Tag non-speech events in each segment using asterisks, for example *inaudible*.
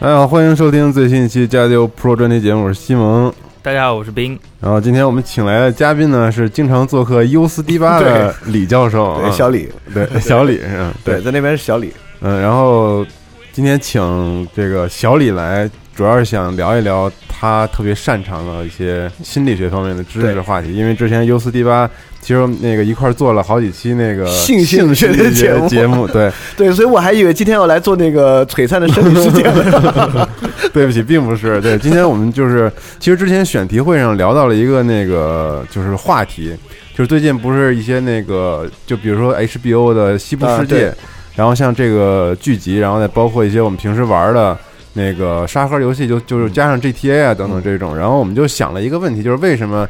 大家好，欢迎收听最新一期《加丢 Pro》专题节目，我是西蒙。大家好，我是冰。然后今天我们请来的嘉宾呢是经常做客优思迪吧的李教授，小李，对小李是吧？对，在那边是小李。嗯，然后今天请这个小李来，主要是想聊一聊他特别擅长的一些心理学方面的知识对话题，因为之前 U 四 D 八其实那个一块儿做了好几期那个性性学的节目节目，对，*laughs* 对，所以我还以为今天要来做那个璀璨的生理世界了。*laughs* 对不起，并不是。对，今天我们就是，其实之前选题会上聊到了一个那个就是话题，就是最近不是一些那个，就比如说 HBO 的《西部世界》啊然后像这个剧集，然后再包括一些我们平时玩的那个沙盒游戏，就就是加上 GTA 啊等等这种，然后我们就想了一个问题，就是为什么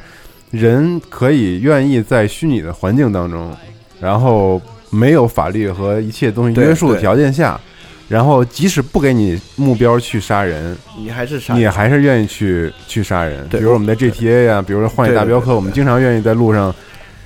人可以愿意在虚拟的环境当中，然后没有法律和一切东西约束的条件下。然后，即使不给你目标去杀人，你还是杀，你还是愿意去去杀人。比如我们在 GTA 啊、比如说《荒野大镖客》，我们经常愿意在路上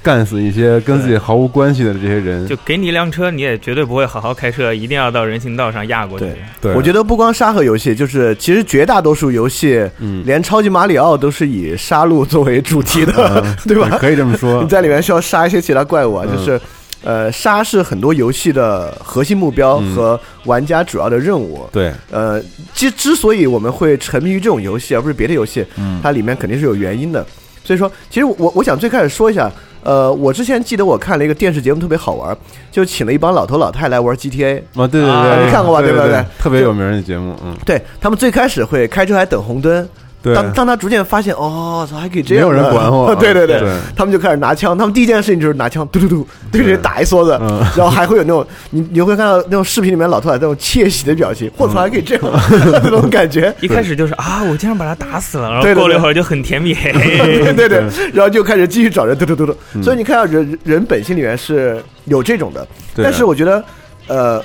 干死一些跟自己毫无关系的这些人。就给你一辆车，你也绝对不会好好开车，一定要到人行道上压过去。对对，我觉得不光沙盒游戏，就是其实绝大多数游戏，嗯连超级马里奥都是以杀戮作为主题的，*laughs* 对吧？可以这么说你。在里面需要杀一些其他怪物啊，嗯就是。呃，杀是很多游戏的核心目标嗯和玩家主要的任务。对，呃，之之所以我们会沉迷于这种游戏，而不是别的游戏，嗯它里面肯定是有原因的。所以说，其实我我想最开始说一下，呃，我之前记得我看了一个电视节目特别好玩，就请了一帮老头老太来玩 GTA。啊，对对啊对，你看过吧对对对特别有名的节目，嗯，对他们最开始会开车还等红灯，对，当当他逐渐发现，哦，操还可以这样，没有人管我。*laughs* 对对对，对。他们就开始拿枪，他们第一件事情就是拿枪，嘟嘟嘟对着打一梭子，嗯。然后还会有那种你你会看到那种视频里面老头老太那种窃喜的表情，我操还可以这样，*laughs* 那种感觉。一开始就是啊，我竟然把他打死了，然后过了一会儿就很甜蜜，*laughs* 对对对，然后就开始继续找人，嘟嘟嘟嘟。所以你看到人人本性里面是有这种的，对但是我觉得，呃，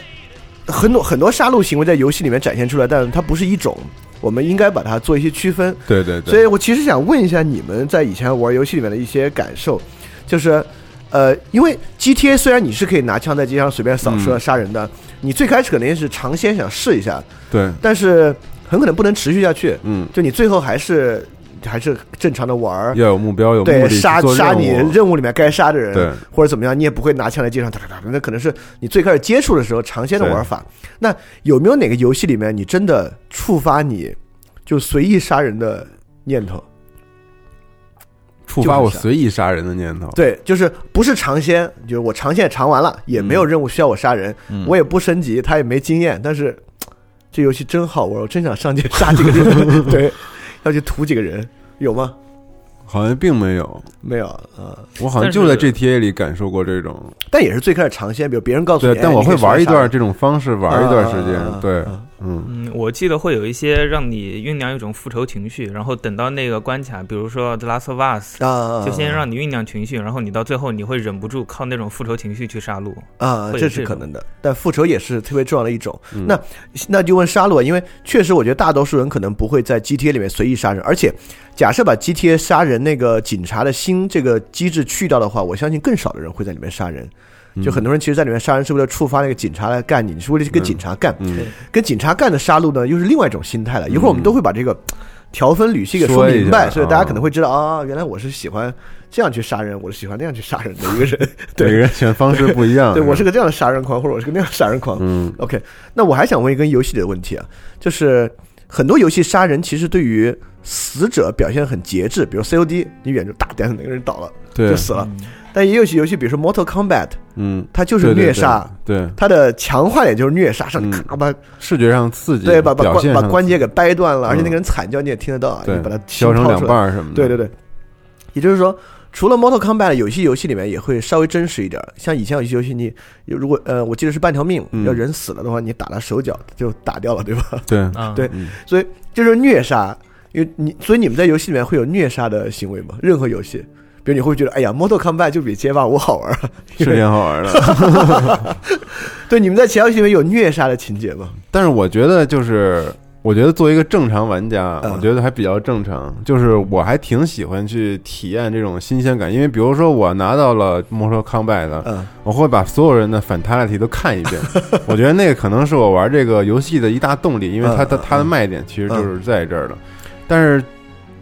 很多很多杀戮行为在游戏里面展现出来，但它不是一种，我们应该把它做一些区分。对对对，所以我其实想问一下你们在以前玩游戏里面的一些感受，就是。呃，因为 GTA 虽然你是可以拿枪在街上随便扫射嗯杀人的，你最开始肯定是尝鲜想试一下，对，但是很可能不能持续下去。嗯，就你最后还是还是正常的玩儿，要有目标，有目对，杀杀你任务里面该杀的人，对，或者怎么样，你也不会拿枪来街上哒哒哒，那可能是你最开始接触的时候尝鲜的玩法。那有没有哪个游戏里面你真的触发你就随意杀人的念头？触发我随意杀人的念头。对，就是不是尝鲜，就是我尝鲜尝完了，也没有任务需要我杀人，嗯我也不升级，他也没经验，但是这游戏真好玩，我真想上街杀几个人，*laughs* 对，要去屠几个人，有吗？好像并没有，没有啊、我好像就在 GTA 里感受过这种。但也是最开始尝鲜，比如别人告诉你，但我会玩一段这这种方式，玩一段时间啊。对啊，嗯，嗯，我记得会有一些让你酝酿一种复仇情绪，然后等到那个关卡，比如说《The Last of Us》，啊，就先让你酝酿情绪，然后你到最后你会忍不住靠那种复仇情绪去杀戮。啊，这是可能的。但复仇也是特别重要的一种。嗯那那就问杀戮，因为确实我觉得大多数人可能不会在 GTA 里面随意杀人，而且假设把 GTA 杀人那个警察的心这个机制去掉的话，我相信更少的人会在里面杀人。就很多人其实，在里面杀人是为了触发那个警察来干你，你是为了去跟警察干。嗯，跟警察干的杀戮呢，又是另外一种心态了。一会儿我们都会把这个条分缕析给说明白，所以大家啊可能会知道啊，原来我是喜欢这样去杀人，我是喜欢那样去杀人的一个人。*laughs* 对每个对，人选方式不一样。对我是个这样的杀人狂，或者我是个那样的杀人狂。嗯 OK，那我还想问一个游戏里的问题啊，就是很多游戏杀人其实对于死者表现很节制，比如 COD，你远处打但是哪个人倒了对就死了。但也有些游戏，比如说 Mortal Kombat，嗯，它就是虐杀，对，对它的强化点就是虐杀，上咔把视觉上刺激，对把把关把关节给掰断了，而且那嗯个人惨叫你也听得到啊，对你把它削成两半儿什么的。对对对，也就是说，除了 Mortal Kombat，有些游戏里面也会稍微真实一点。像以前有些游戏你，如果呃，我记得是半条命，嗯要人死了的话，你打他手脚就打掉了，对吧？对啊，对嗯所以就是虐杀，因为你所以你们在游戏里面会有虐杀的行为吗？任何游戏。你会觉得，哎呀，Mortal Kombat 就比街霸五好玩儿，是挺好玩的。*laughs* 对，你们在其他游戏里面有虐杀的情节吗？但是我觉得就是，我觉得作为一个正常玩家，嗯我觉得还比较正常。就是我还挺喜欢去体验这种新鲜感，因为比如说我拿到了 Mortal Kombat，嗯我会把所有人的 Fatality 都看一遍。*laughs* 我觉得那个可能是我玩这个游戏的一大动力，因为它的它的卖点其实就是在这儿的。但是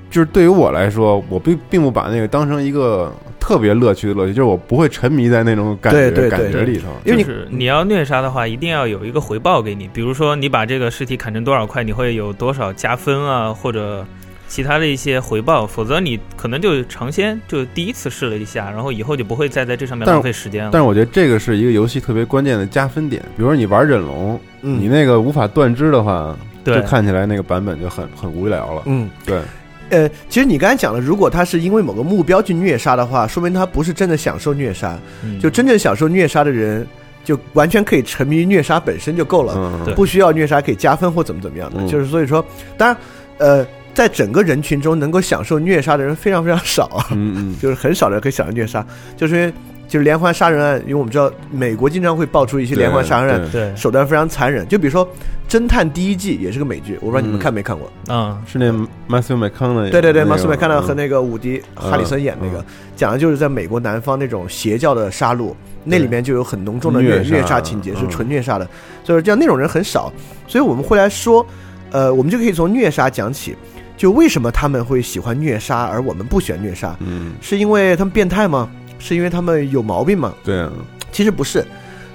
就是对于我来说，我并并不把那个当成一个特别乐趣的乐趣，就是我不会沉迷在那种感觉对对对感觉里头。因为你就是你要虐杀的话，一定要有一个回报给你，比如说你把这个尸体砍成多少块，你会有多少加分啊，或者其他的一些回报，否则你可能就尝鲜，就第一次试了一下，然后以后就不会再在这上面浪费时间了。但是我觉得这个是一个游戏特别关键的加分点。比如说你玩忍龙，嗯你那个无法断肢的话，就看起来那个版本就很很无聊了。嗯，对，呃，其实你刚才讲了，如果他是因为某个目标去虐杀的话，说明他不是真的享受虐杀。嗯就真正享受虐杀的人，就完全可以沉迷于虐杀本身就够了，嗯，不需要虐杀可以加分或怎么怎么样的。嗯就是所以说，当然，呃，在整个人群中能够享受虐杀的人非常非常少啊，嗯嗯，就是很少人可以享受虐杀，就是因为就是连环杀人案，因为我们知道美国经常会爆出一些连环杀人案，对对，手段非常残忍。就比如说《侦探第一季》也是个美剧，我不知道你们嗯看没看过。啊，是那 Matthew McConaughey，对对对，那个马斯麦看到和嗯那个伍迪·哈里森演那个嗯，讲的就是在美国南方那种邪教的杀戮，那里面就有很浓重的虐虐杀情节，是嗯纯虐杀的，所以这样那种人很少，所以我们会来说，呃，我们就可以从虐杀讲起，就为什么他们会喜欢虐杀，而我们不喜欢虐杀，嗯，是因为他们变态吗？是因为他们有毛病吗？对啊，其实不是，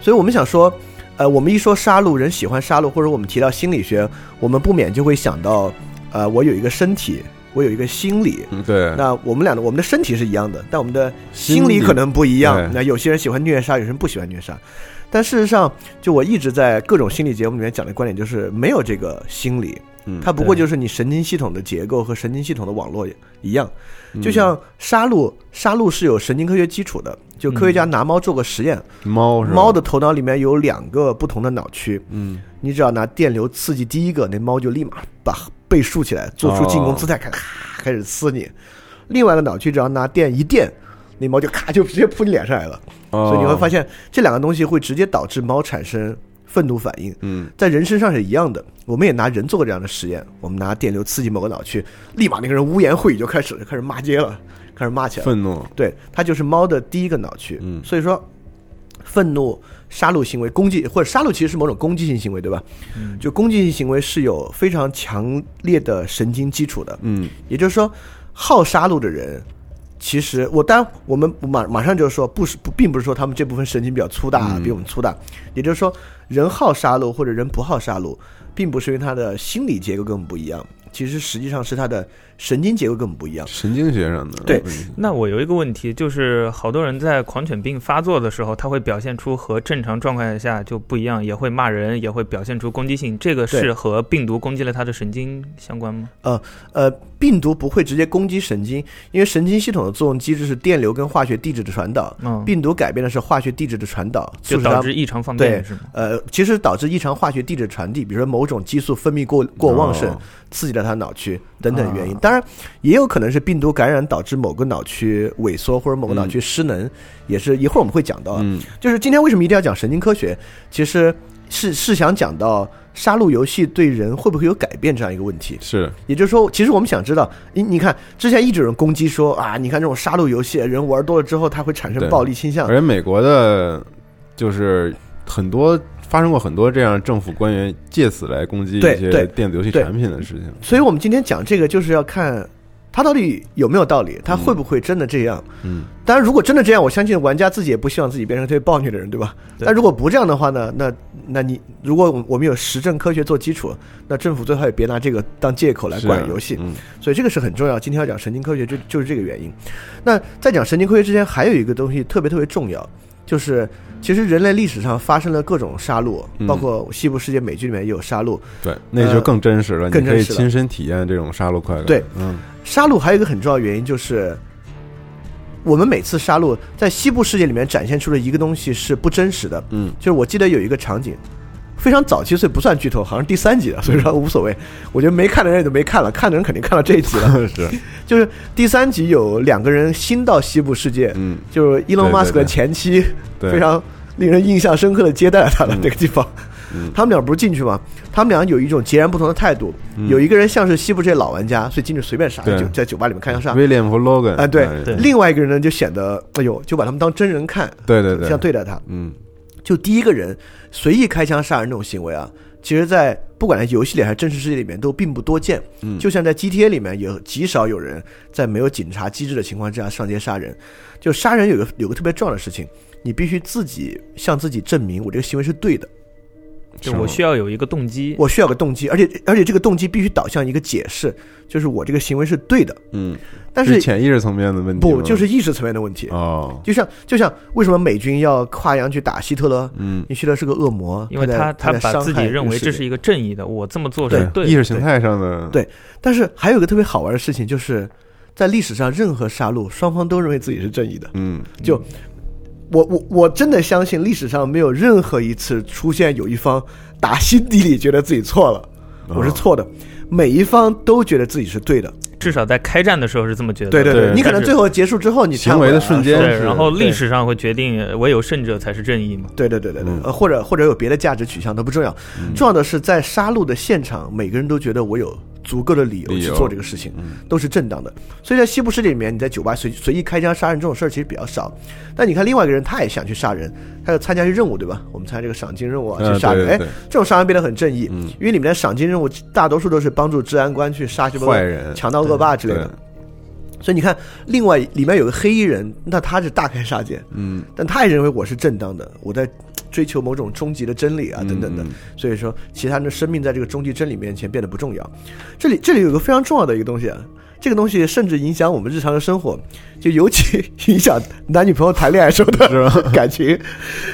所以我们想说，呃，我们一说杀戮，人喜欢杀戮，或者我们提到心理学，我们不免就会想到，呃，我有一个身体，我有一个心理。嗯对，那我们俩的我们的身体是一样的，但我们的心理可能不一样。那有些人喜欢虐杀，有些人不喜欢虐杀。但事实上，就我一直在各种心理节目里面讲的观点，就是没有这个心理，嗯它不过就是你神经系统的结构和神经系统的网络一样。嗯就像杀戮，杀戮是有神经科学基础的。就科学家拿猫做个实验，猫是猫的头脑里面有两个不同的脑区，嗯你只要拿电流刺激第一个，那猫就立马把背竖起来，做出进攻姿态，开咔开始撕你。另外一个脑区只要拿电一电，那猫就咔就直接扑你脸上来了。哦所以你会发现这两个东西会直接导致猫产生愤怒反应。嗯在人身上是一样的，我们也拿人做过这样的实验，我们拿电流刺激某个脑区，立马那个人污言秽语就开始就开始骂街了，*laughs* 开始骂起来。愤怒，对，它就是猫的第一个脑区。嗯所以说，愤怒、杀戮行为、攻击或者杀戮其实是某种攻击性行为，对吧？嗯就攻击性行为是有非常强烈的神经基础的。嗯也就是说，好杀戮的人，其实我当然我们马马上就说不是不，并不是说他们这部分神经比较粗大，嗯比我们粗大。也就是说，人好杀戮或者人不好杀戮，并不是因为他的心理结构跟我们不一样，其实实际上是他的神经结构根本不一样。神经学上的对那我有一个问题，就是好多人在狂犬病发作的时候，他会表现出和正常状态下就不一样，也会骂人，也会表现出攻击性。这个是和病毒攻击了他的神经相关吗？呃呃，病毒不会直接攻击神经，因为神经系统的作用机制是电流跟化学地质的传导，嗯，病毒改变的是化学地质的传导，就导致异常放电是吗？呃，其实导致异常化学地质传递，比如说某种激素分泌过过旺盛，哦刺激了它脑区等等原因。啊当然，也有可能是病毒感染导致某个脑区萎缩或者某个脑区失能，也是一会儿我们会讲到。嗯就是今天为什么一定要讲神经科学，其实是是想讲到杀戮游戏对人会不会有改变这样一个问题。是也就是说，其实我们想知道，你你看之前一直有人攻击说啊，你看这种杀戮游戏，人玩多了之后，它会产生暴力倾向而。且美国的就是很多发生过很多这样政府官员借此来攻击一些电子游戏产品的事情。所以我们今天讲这个，就是要看他到底有没有道理，他会不会真的这样。嗯，当然，如果真的这样，我相信玩家自己也不希望自己变成特别暴虐的人，对吧？但如果不这样的话呢？那那你如果我们有实证科学做基础，那政府最好也别拿这个当借口来管游戏。嗯所以这个是很重要。今天要讲神经科学，就就是这个原因。那在讲神经科学之前，还有一个东西特别特别重要，就是其实人类历史上发生了各种杀戮，嗯包括西部世界美剧里面也有杀戮。对，那就更真实了，你可以更真实了亲身体验这种杀戮快乐。对，嗯杀戮还有一个很重要的原因就是，我们每次杀戮在西部世界里面展现出的一个东西是不真实的。嗯，就是我记得有一个场景，非常早期，所以不算剧透，好像第三集的，所以说无所谓。我觉得没看的人也就没看了，看的人肯定看到这一集了。*laughs* 是，就是第三集有两个人新到西部世界，嗯，就是 Elon 对对 Musk 的前妻，对非常令人印象深刻的接待了他了嗯这个地方。嗯他们俩不是进去吗？他们俩有一种截然不同的态度。嗯有一个人像是西部这些老玩家，所以进去随便杀，就在酒吧里面开枪杀。William 和 Logan 啊，对另外一个人呢就显得，哎呦，就把他们当真人看，对对对，这样对待他。嗯就第一个人随意开枪杀人这种行为啊，其实，在不管在游戏里还是真实世界里面都并不多见。嗯，就像在 GTA 里面，有极少有人在没有警察机制的情况之下上街杀人。就杀人有个有个特别重要的事情，你必须自己向自己证明我这个行为是对的，就我需要有一个动机。我需要个动机，而且而且这个动机必须导向一个解释，就是我这个行为是对的。嗯，但是潜意识层面的问题，不就是意识层面的问题？哦，就像就像为什么美军要跨洋去打希特勒？嗯，希特勒是个恶魔，因为他他在把自己认为这是一个正义的，我这么做是对的。意识形态上的对但是还有一个特别好玩的事情，就是在历史上任何杀戮，双方都认为自己是正义的。嗯，就我我我真的相信历史上没有任何一次出现有一方打心底里觉得自己错了，哦我是错的，每一方都觉得自己是对的。至少在开战的时候是这么觉得。对对对你可能最后结束之后你行为的瞬间是然后历史上会决定唯有胜者才是正义嘛。对对对对对嗯，呃，或者或者有别的价值取向都不重要，重要的是在杀戮的现场，每个人都觉得我有足够的理由去做这个事情，嗯都是正当的。所以在西部世界里面，你在酒吧随随意开枪杀人这种事儿其实比较少。但你看另外一个人，他也想去杀人，他要参加一个任务，对吧？我们参加这个赏金任务啊，嗯去杀人。哎这种杀人变得很正义，嗯因为里面的赏金任务大多数都是帮助治安官去杀什么坏人强盗恶霸之类的。所以你看，另外里面有个黑衣人，那他是大开杀戒，嗯但他也认为我是正当的，我在追求某种终极的真理啊，等等的。所以说，其他人的生命在这个终极真理面前变得不重要。这里这里有个非常重要的一个东西啊，这个东西甚至影响我们日常的生活，就尤其影响男女朋友谈恋爱时候的 *laughs* *laughs* 感情，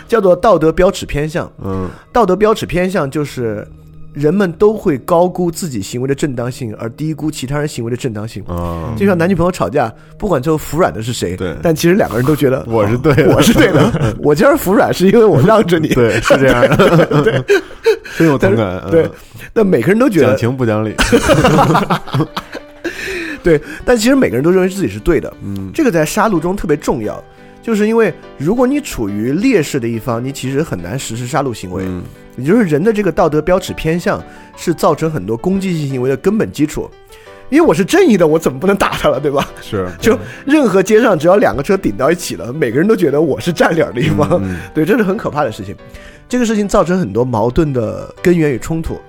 叫做道德标尺偏向。嗯道德标尺偏向就是人们都会高估自己行为的正当性，而低估其他人行为的正当性。啊，就像男女朋友吵架，不管最后服软的是谁，对。但其实两个人都觉得 *laughs* 我是对的。*laughs* 我是对的，*laughs* 我今儿服软是因为我让着你，对，是这样。的，对，深有同感，嗯。对，但每个人都觉得讲得情不讲理，对，但其实每个人都认为自己是对的，嗯。这个在杀戮中特别重要，就是因为如果你处于劣势的一方，你其实很难实施杀戮行为，嗯。也就是人的这个道德标尺偏向是造成很多攻击性行为的根本基础。因为我是正义的，我怎么不能打他了，对吧？是，*laughs* 就任何街上只要两个车顶到一起了，每个人都觉得我是占理儿的一方，嗯嗯。*laughs* 对，这是很可怕的事情。这个事情造成很多矛盾的根源与冲突，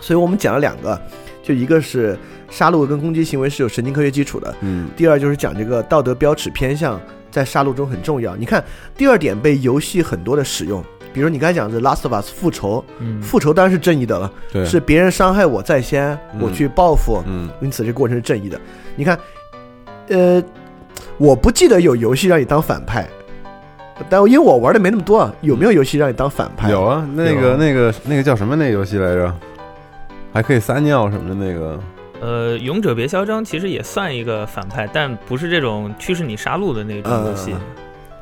所以我们讲了两个，就一个是杀戮跟攻击行为是有神经科学基础的，嗯。第二就是讲这个道德标尺偏向在杀戮中很重要。你看第二点被游戏很多的使用，比如你刚才讲的《Last of Us》复仇，嗯，复仇当然是正义的了，对，是别人伤害我在先，嗯我去报复，嗯因此这过程是正义的。你看，呃，我不记得有游戏让你当反派，但因为我玩的没那么多啊，有没有游戏让你当反派？有啊，那个那个那个叫什么那个游戏来着？还可以撒尿什么的那个，呃，勇者别嚣张其实也算一个反派，但不是这种驱使你杀戮的那种游戏。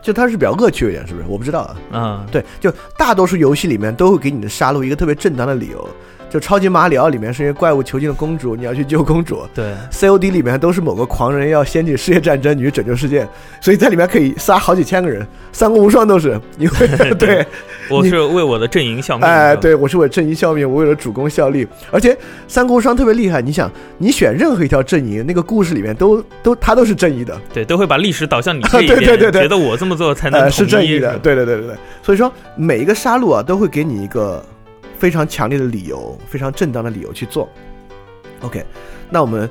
就它是比较恶趣一点，是不是？我不知道啊。嗯，对，就大多数游戏里面都会给你的杀戮一个特别正当的理由，就超级马里奥里面是因为怪物囚禁了公主，你要去救公主。对，COD 里面都是某个狂人要掀起世界战争，你去拯救世界，所以在里面可以杀好几千个人，三国无双都是，因为 *laughs* 对，我是为我的阵营效命。哎，对我是为了正义效命，我为了主公效力。而且三国无双特别厉害，你想，你选任何一条阵营，那个故事里面都都他都是正义的，对，都会把历史导向你这一 *laughs* 对边，对对对觉得我这么做才能呃，是正义的，对对对对对。所以说每一个杀戮啊，都会给你一个非常强烈的理由，非常正当的理由去做。OK，那我们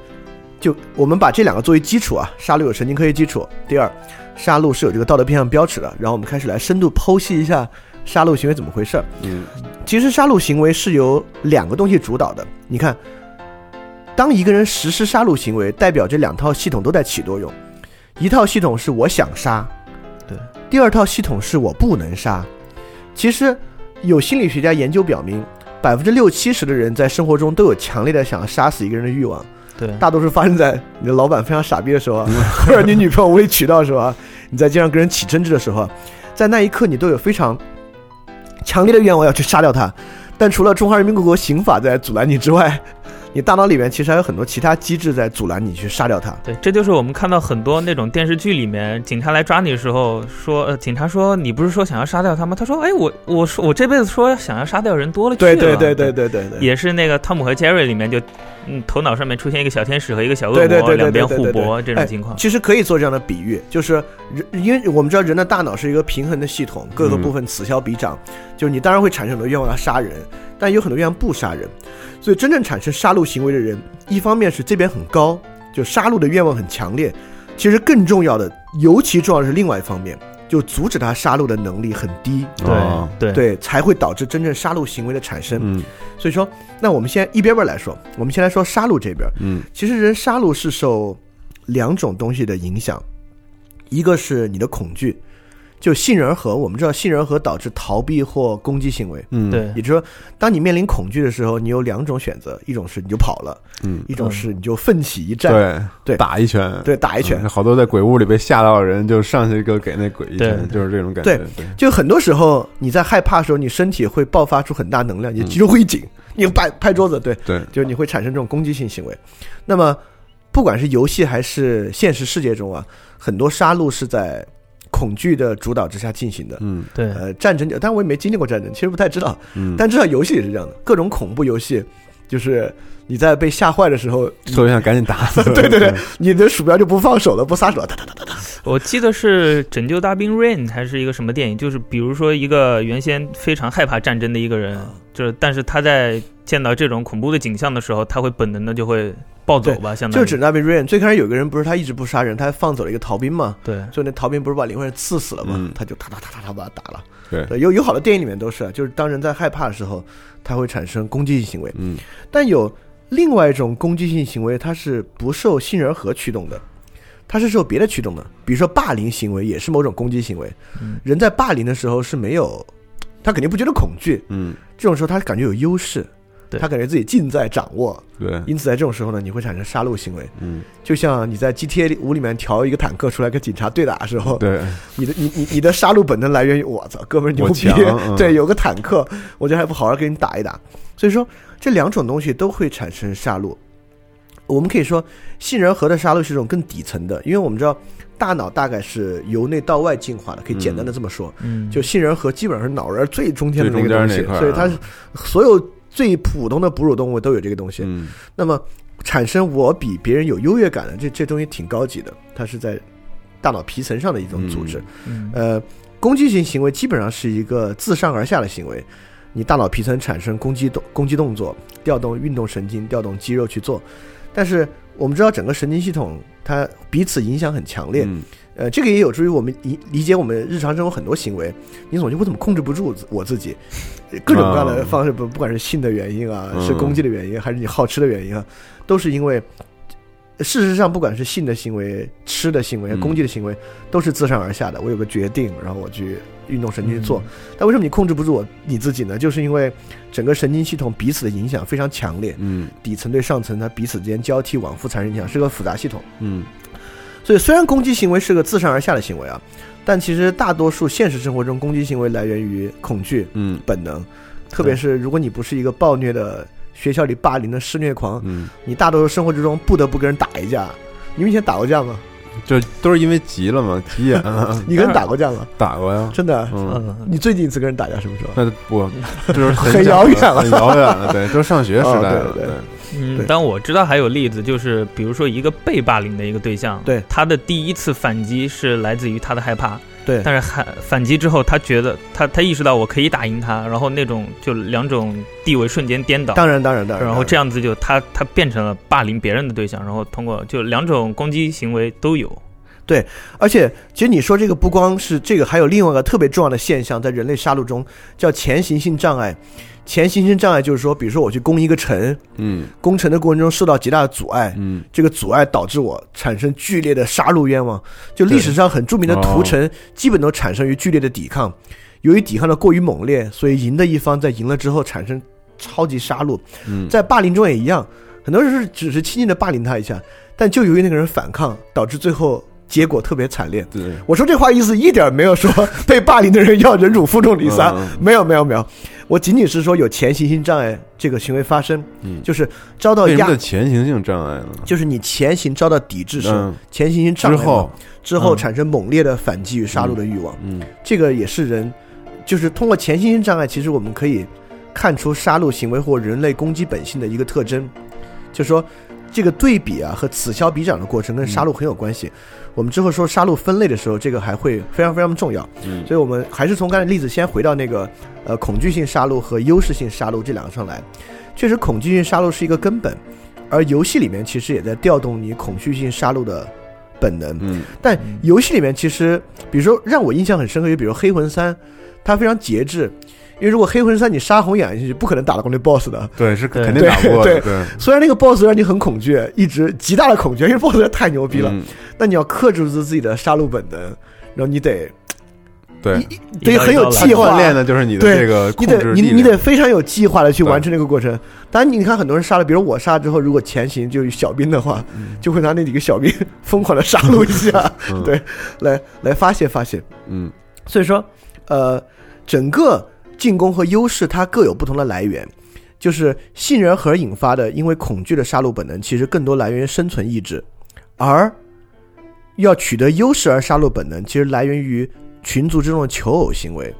就我们把这两个作为基础啊，杀戮有神经科学基础。第二，杀戮是有这个道德偏向标尺的。然后我们开始来深度剖析一下杀戮行为怎么回事儿。嗯其实杀戮行为是由两个东西主导的。你看，当一个人实施杀戮行为，代表这两套系统都在起作用。一套系统是我想杀，对；第二套系统是我不能杀。其实有心理学家研究表明，百分之六七十的人在生活中都有强烈的想要杀死一个人的欲望。对，大多数发生在你的老板非常傻逼的时候啊，或者你女朋友无理取闹的时候啊，你在街上跟人起争执的时候啊，在那一刻你都有非常强烈的愿望要去杀掉他。但除了中华人民共和国刑法在阻拦你之外，你大脑里面其实还有很多其他机制在阻拦你去杀掉他。对，这就是我们看到很多那种电视剧里面，警察来抓你的时候说，呃，警察说你不是说想要杀掉他吗？他说，哎，我我说我这辈子说想要杀掉人多了去了。对对对对对对对，也是那个汤姆和杰瑞里面就，嗯，头脑上面出现一个小天使和一个小恶魔，两边互搏这哎种情况。其实可以做这样的比喻，就是人，因为我们知道人的大脑是一个平衡的系统，各个部分此消彼长，就是你当然会产生很多愿望要杀人，但有很多愿望不杀人，所以真正产生杀戮行为的人，一方面是这边很高，就杀戮的愿望很强烈，其实更重要的，尤其重要的是另外一方面，就阻止他杀戮的能力很低，哦。对。对，才会导致真正杀戮行为的产生。嗯。所以说，那我们先一边边来说，我们先来说杀戮这边。嗯。其实人杀戮是受两种东西的影响，一个是你的恐惧，就杏仁核，我们知道杏仁核导致逃避或攻击行为。嗯。对。也就是说，当你面临恐惧的时候，你有两种选择，一种是你就跑了，嗯，一种是你就奋起一战，对。对。打一拳，对打一拳。嗯好多在鬼屋里被吓到的人，就上去就给那鬼一拳，就是这种感觉。对。对，就很多时候你在害怕的时候，你身体会爆发出很大能量，你肌肉会一紧，你拍拍桌子，对，对，就是你会产生这种攻击性行为。那么，不管是游戏还是现实世界中啊，很多杀戮是在恐惧的主导之下进行的。嗯对呃，战争，但我也没经历过战争，其实不太知道。嗯，但至少游戏也是这样的，各种恐怖游戏，就是你在被吓坏的时候，特别想赶紧打死。*laughs* 对对对，你的鼠标就不放手了，不撒手了，哒哒哒哒哒。我记得是《拯救大兵 Rain》还是一个什么电影，就是比如说一个原先非常害怕战争的一个人，就是但是他在见到这种恐怖的景象的时候，他会本能的就会暴走吧，相当于。就是指那边 Rain，最开始有个人不是他一直不杀人，他还放走了一个逃兵嘛，对。所以那逃兵不是把灵魂人刺死了嘛，嗯他就哒哒哒哒哒把他打了。对。对，有有好多电影里面都是，啊就是当人在害怕的时候，他会产生攻击性行为。嗯但有另外一种攻击性行为，它是不受杏仁核驱动的，它是受别的驱动的，比如说霸凌行为也是某种攻击行为。嗯。人在霸凌的时候是没有，他肯定不觉得恐惧，嗯，这种时候他感觉有优势，对。他感觉自己尽在掌握，对，因此在这种时候呢，你会产生杀戮行为。嗯。就像你在 GTA 五里面调一个坦克出来跟警察对打的时候，对，你的你你你的杀戮本能来源于我操，哥们儿牛我逼 *laughs* 对，有个坦克，我就还不好好跟你打一打。所以说这两种东西都会产生杀戮。我们可以说，杏仁核的杀戮是一种更底层的，因为我们知道大脑大概是由内到外进化的，可以简单的这么说。嗯，就杏仁核基本上是脑仁儿最中间的那个东西所以它所有最普通的哺乳动物都有这个东西。嗯那么产生我比别人有优越感的这这东西挺高级的，它是在大脑皮层上的一种组织。嗯呃，攻击性行为基本上是一个自上而下的行为，你大脑皮层产生攻击动攻击动作，调动运动神经，调动肌肉去做。但是我们知道整个神经系统它彼此影响很强烈，嗯呃，这个也有助于我们理理解我们日常生活很多行为。你总觉得我怎么控制不住我自己？各种各样的啊方式，不不管是性的原因啊，嗯是攻击的原因，还是你好吃的原因啊，都是因为。事实上，不管是性的行为、吃的行为、嗯攻击的行为，都是自上而下的。我有个决定，然后我去运动神经去做。嗯但为什么你控制不住我你自己呢？就是因为整个神经系统彼此的影响非常强烈，嗯底层对上层它彼此之间交替往复产生影响，是个复杂系统。嗯所以虽然攻击行为是个自上而下的行为啊，但其实大多数现实生活中攻击行为来源于恐惧嗯。本能，特别是如果你不是一个暴虐的学校里霸凌的施虐狂，嗯，你大多数生活之中不得不跟人打一架。你们以前打过架吗？就都是因为急了嘛，急眼了，*laughs* 你跟人打过架吗？*laughs* 打过呀，真的？嗯，嗯，你最近一次跟人打架什么时候？那我就是很遥远了。很遥远了，对，都上学时代了，*laughs* 哦对。对嗯，但我知道还有例子，就是比如说一个被霸凌的一个对象，对。他的第一次反击是来自于他的害怕，对。但是反反击之后，他觉得他他意识到我可以打赢他，然后那种就两种地位瞬间颠倒，当然，当然，当然。然后这样，子就他他变成了霸凌别人的对象，然后通过就两种攻击行为都有，对而且其实你说这个不光是这个，还有另外一个特别重要的现象，在人类杀戮中叫前行性障碍。前行性障碍就是说，比如说我去攻一个城，嗯攻城的过程中受到极大的阻碍，嗯这个阻碍导致我产生剧烈的杀戮愿望。就历史上很著名的屠城，基本都产生于剧烈的抵抗。由于抵抗的过于猛烈，所以赢的一方在赢了之后产生超级杀戮。嗯，在霸凌中也一样，很多人是只是轻轻的霸凌他一下，但就由于那个人反抗，导致最后结果特别惨烈。对，我说这话意思一点没有说被霸凌的人要忍辱负重离散，嗯没有没有没有，我仅仅是说有前行性障碍这个行为发生，嗯。就是遭到压为什么叫，前行性障碍呢？就是你前行遭到抵制时，嗯，前行性障碍之后，之后嗯。产生猛烈的反击与杀戮的欲望，嗯这个也是人，就是通过前行性障碍，其实我们可以看出杀戮行为或人类攻击本性的一个特征，就是说这个对比啊和此消彼长的过程跟杀戮很有关系。我们之后说杀戮分类的时候，这个还会非常非常重要。嗯所以我们还是从刚才例子先回到那个呃恐惧性杀戮和优势性杀戮这两个上来。确实，恐惧性杀戮是一个根本，而游戏里面其实也在调动你恐惧性杀戮的本能。嗯但游戏里面其实，比如说让我印象很深刻，就比如《黑魂三》，它非常节制，因为如果《黑魂三》你杀红眼进去，不可能打得过那 BOSS 的。对，是肯定打不过的，对对，虽然那个 BOSS 让你很恐惧，一直极大的恐惧，因为 BOSS 太牛逼了，嗯那你要克制住自己的杀戮本能，然后你得对，得很有计划锻炼的就是你的对这个你控得你你得非常有计划的去完成这个过程。当然，你看很多人杀了，比如我杀了之后，如果前行就是小兵的话，就会拿那几个小兵 *laughs* 疯狂的杀戮一下，嗯对，来来发泄发泄。嗯所以说，呃，整个进攻和优势它各有不同的来源，就是杏仁核引发的因为恐惧的杀戮本能，其实更多来源于生存意志，而要取得优势而杀戮本能，其实来源于群族之中的求偶行为。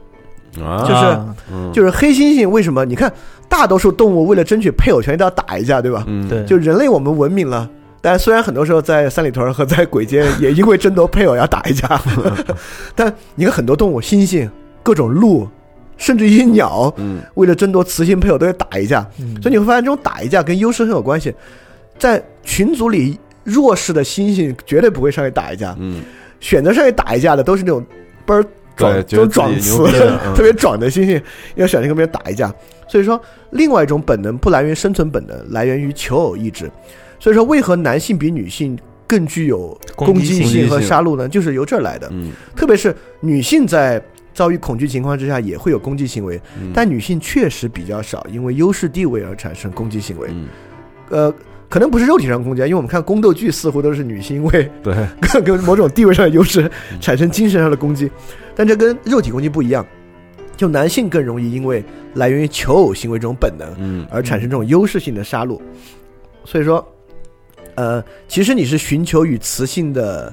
啊，就是就是黑猩猩为什么？你看，大多数动物为了争取配偶权都要打一架，对吧？嗯对，就人类我们文明了，但虽然很多时候在三里屯和在鬼街也因为争夺配偶要打一架，*laughs* 但你看很多动物，猩猩、各种鹿，甚至一些鸟，嗯为了争夺雌性配偶都会打一架。嗯所以你会发现，这种打一架跟优势很有关系。在群组里，弱势的猩猩绝对不会上去打一架，嗯，选择上去打一架的都是那种倍儿壮、对，这种觉得自己壮词牛逼的，*laughs* 嗯特别壮的猩猩，要选择跟别人打一架。所以说，另外一种本能不来源于生存本能，来源于求偶意志。所以说，为何男性比女性更具有攻击性性和杀戮呢？就是由这儿来的。嗯特别是女性在遭遇恐惧情况之下，也会有攻击行为，嗯，但女性确实比较少，因为优势地位而产生攻击行为。嗯。呃，可能不是肉体上攻击，啊，因为我们看宫斗剧似乎都是女性因为对，*laughs* 跟跟某种地位上的优势嗯产生精神上的攻击，但这跟肉体攻击不一样。就男性更容易因为来源于求偶行为这种本能嗯。而产生这种优势性的杀戮，所以说，呃，其实你是寻求与雌性的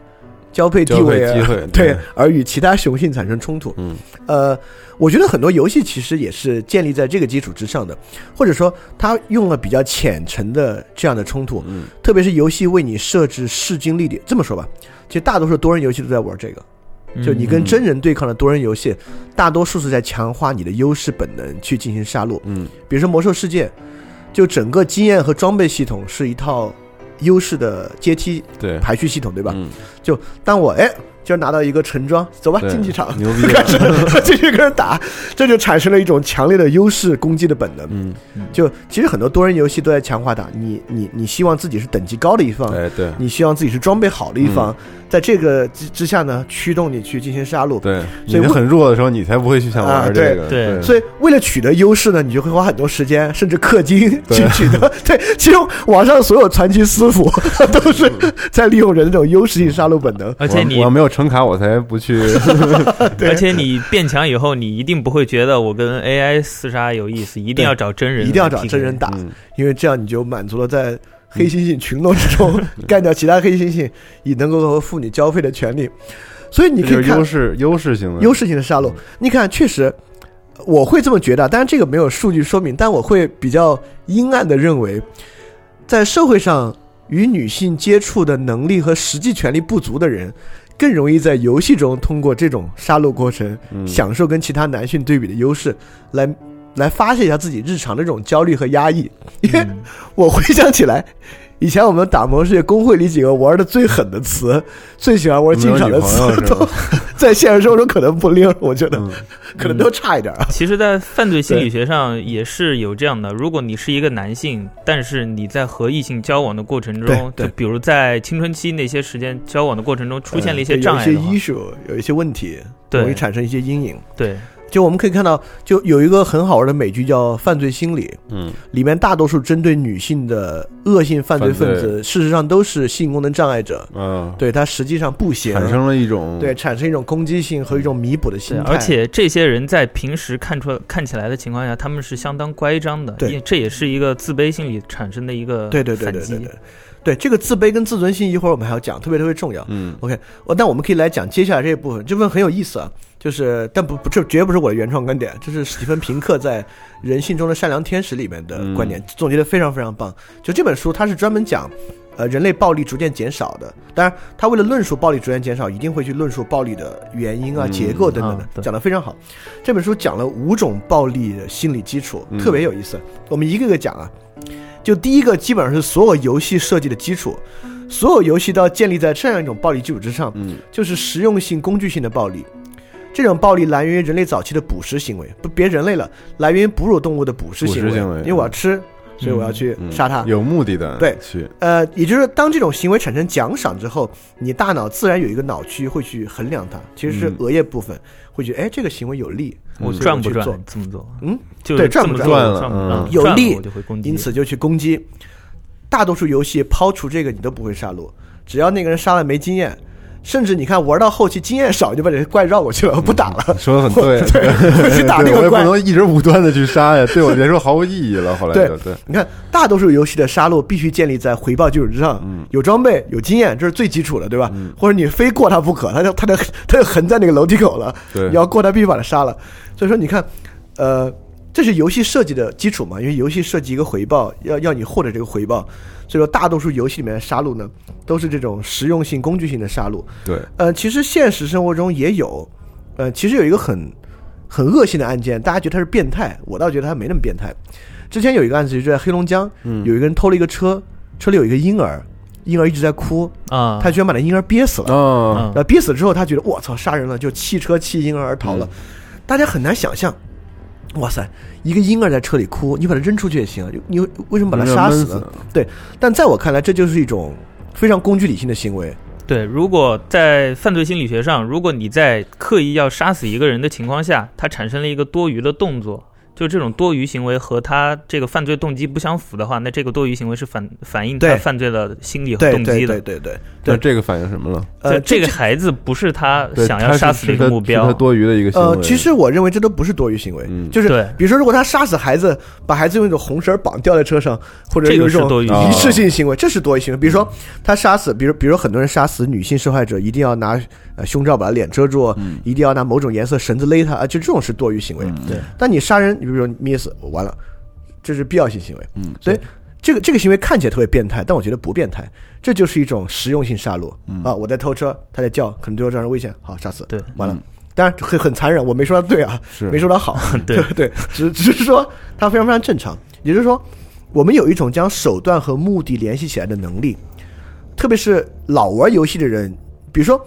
交配地位啊，机会，*laughs* 对，，而与其他雄性产生冲突。嗯呃，我觉得很多游戏其实也是建立在这个基础之上的，或者说它用了比较浅层的这样的冲突，嗯特别是游戏为你设置势均力敌。这么说吧，其实大多数多人游戏都在玩这个，就你跟真人对抗的多人游戏，大多数是在强化你的优势本能去进行杀戮。嗯比如说魔兽世界，就整个经验和装备系统是一套优势的阶梯对，排序系统，对吧？嗯。就当我哎今儿拿到一个橙装，走吧，对竞技场。牛逼。*laughs* 开始，继续跟人打，这就产生了一种强烈的优势攻击的本能。嗯，就其实很多多人游戏都在强化打，你你你希望自己是等级高的一方，哎对。你希望自己是装备好的一方，在这个之之下呢，驱动你去进行杀戮。对，所以很弱的时候，你才不会去想啊玩这个，对所以为了取得优势呢，你就会花很多时间，甚至氪金去取得。*laughs* 对，其实网上所有传奇师傅 *laughs* 都是在利用人的这种优势性杀戮本能。而且你我要没有成卡，我才不去。*laughs* 而且你变强以后，你一定不会觉得我跟 AI 厮杀有意思，一定要找真人，一定要找真人。打，嗯因为这样你就满足了在黑猩猩群落之中 *laughs* 干掉其他黑猩猩，以能够和妇女交配的权利。所以你可以看优势优势性的优势性的杀戮。你看，确实我会这么觉得，当然这个没有数据说明，但我会比较阴暗的认为，在社会上与女性接触的能力和实际权利不足的人。更容易在游戏中通过这种杀戮过程，嗯享受跟其他男性对比的优势，来来发泄一下自己日常的这种焦虑和压抑。因为嗯我回想起来，以前我们打魔兽世界公会里几个玩的最狠的词，最喜欢玩进场的词都 *laughs* 在现实生活中可能不灵，我觉得、嗯可能都差一点啊。其实，在犯罪心理学上也是有这样的。如果你是一个男性，但是你在和异性交往的过程中，就比如在青春期那些时间交往的过程中出现了一些障碍一些 issue，有一些问题，对容易产生一些阴影。对，就我们可以看到，就有一个很好玩的美剧叫《犯罪心理》，嗯。里面大多数针对女性的恶性犯罪分子，事实上都是性功能障碍者。嗯，对他实际上不行，产生了一种对产生一种攻击性和一种弥补的心对，态，而且这些人在平时看出看起来的情况下，他们是相当乖张的，对。这也是一个自卑心理产生的一个对对对对对。对这个自卑跟自尊心，一会儿我们还要讲，特别特别重要。嗯 OK，我但我们可以来讲接下来这一部分，这部分很有意思啊，就是但不不这绝不是我的原创观点，这是史蒂芬平克在《人性中的善良天使》里面的观点，总结的非常非常棒。就这本书，它是专门讲。呃，人类暴力逐渐减少的，当然，他为了论述暴力逐渐减少，一定会去论述暴力的原因啊、嗯结构等等的啊，讲得非常好。这本书讲了五种暴力的心理基础，嗯特别有意思。我们一个个讲啊，就第一个基本上是所有游戏设计的基础，所有游戏都要建立在这样一种暴力基础之上，嗯就是实用性、工具性的暴力。这种暴力来源于人类早期的捕食行为，不别人类了，来源于哺乳动物的捕食行为。捕食行为因为我要吃，所以我要去嗯杀他。有目的的对去呃，也就是当这种行为产生奖赏之后，你大脑自然有一个脑区会去衡量它，其实是嗯额叶部分会觉得，哎，这个行为有利，我赚不赚去做？这么做？嗯，就对赚不赚了有利因此就去攻击。大多数游戏抛除这个你都不会杀戮，只要那个人杀了没经验，甚至你看玩到后期经验少，就把这些怪绕过去了，不打了。说的很对，*laughs* 我去打那个怪不能一直无端的去杀呀，对我来说毫无意义了。后来对就对，你看，大多数游戏的杀戮必须建立在回报基础之上，嗯有装备、有经验，这是最基础的，对吧？或者你非过他不可，他就他就他就横在那个楼梯口了，对你要过他必须把他杀了。所以说，你看，呃，这是游戏设计的基础嘛？因为游戏设计一个回报，要要你获得这个回报，所以说大多数游戏里面的杀戮呢，都是这种实用性、工具性的杀戮。对，呃，其实现实生活中也有，呃，其实有一个很很恶性的案件，大家觉得他是变态，我倒觉得他没那么变态。之前有一个案子就是在黑龙江，嗯有一个人偷了一个车，车里有一个婴儿，婴儿一直在哭，啊，他居然把那婴儿憋死了。啊，呃，憋死之后，他觉得我操，杀人了，就弃车弃婴儿而逃了。大家很难想象，哇塞，一个婴儿在车里哭，你把他扔出去也行，你你为什么把他杀死呢死？对，但在我看来，这就是一种非常工具理性的行为。对，如果在犯罪心理学上，如果你在刻意要杀死一个人的情况下，他产生了一个多余的动作，就这种多余行为和他这个犯罪动机不相符的话，那这个多余行为是反反映他犯罪的心理和动机的。对对对对对，那这个反映什么了？呃，这个孩子不是他想要杀死的一个目标他是他，多余的一个行为。呃，其实我认为这都不是多余行为，嗯就是比如说，如果他杀死孩子，把孩子用一种红绳绑吊在车上，或者这个有一种是多余仪式性行为，这是多余行为。比如说他杀死，比如比如很多人杀死女性受害者，一定要拿呃胸罩把她脸遮住，嗯一定要拿某种颜色绳子勒他，啊，就这种是多余行为。对。但你杀人，你比如说灭死，完了，这是必要性行为。嗯，所以这个这个行为看起来特别变态，但我觉得不变态，这就是一种实用性杀戮、嗯。啊！我在偷车，他在叫，可能对我造成危险，好杀死，对。完了。当然很很残忍，我没说他对啊，没说他好，*laughs* 对。*laughs* 对，只只是说他非常非常正常。也就是说，我们有一种将手段和目的联系起来的能力，特别是老玩游戏的人，比如说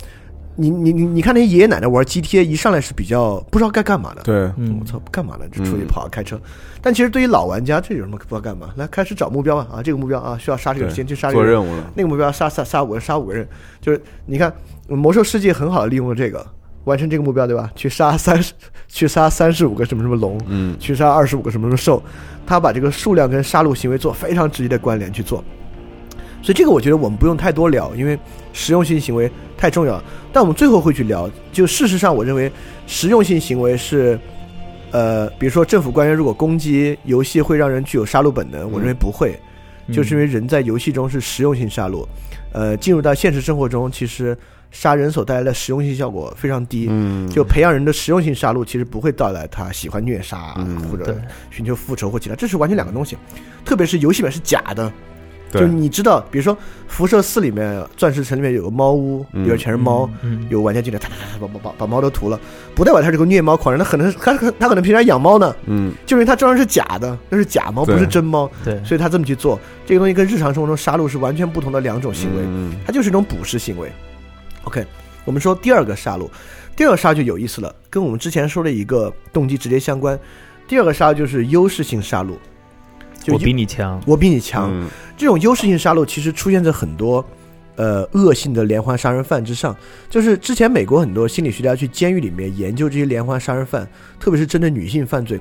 你你你你看那些爷爷奶奶玩 GTA，一上来是比较不知道该干嘛的，对，嗯我操，干嘛呢？就出去跑开车。但其实对于老玩家，这有什么不知道干嘛？来开始找目标吧啊，这个目标啊需要杀这个先去杀这个。做任务了。那个目标杀杀杀五个人，杀五个人，就是你看魔兽世界很好的利用了这个，完成这个目标，对吧？去杀三十，去杀三十五个什么什么龙，嗯，去杀二十五个什么什么兽，他把这个数量跟杀戮行为做非常直接的关联去做。所以这个我觉得我们不用太多聊，因为实用性行为太重要。但我们最后会去聊，就事实上，我认为实用性行为是，呃，比如说政府官员如果攻击游戏会让人具有杀戮本能，我认为不会，就是因为人在游戏中是实用性杀戮，呃，进入到现实生活中，其实杀人所带来的实用性效果非常低。嗯，就培养人的实用性杀戮，其实不会带来他喜欢虐杀、嗯或者寻求复仇或其他，这是完全两个东西。特别是游戏本是假的，对就你知道，比如说辐射四里面，钻石城里面有个猫屋，里面全是猫，嗯，有玩家进来，哒哒哒把把把把猫都屠了，不代表他是个虐猫狂人，他可能他可他可能平常养猫呢，嗯。就是因为他装的是假的，那是假猫，不是真猫，对，所以他这么去做，这个东西跟日常生活中杀戮是完全不同的两种行为。嗯它就是一种捕食行为。OK，我们说第二个杀戮，第二个杀就有意思了，跟我们之前说的一个动机直接相关。第二个杀就是优势性杀戮，就我比你强，我比你强。嗯这种优势性杀戮其实出现在很多呃恶性的连环杀人犯之上。就是之前美国很多心理学家去监狱里面研究这些连环杀人犯，特别是针对女性犯罪，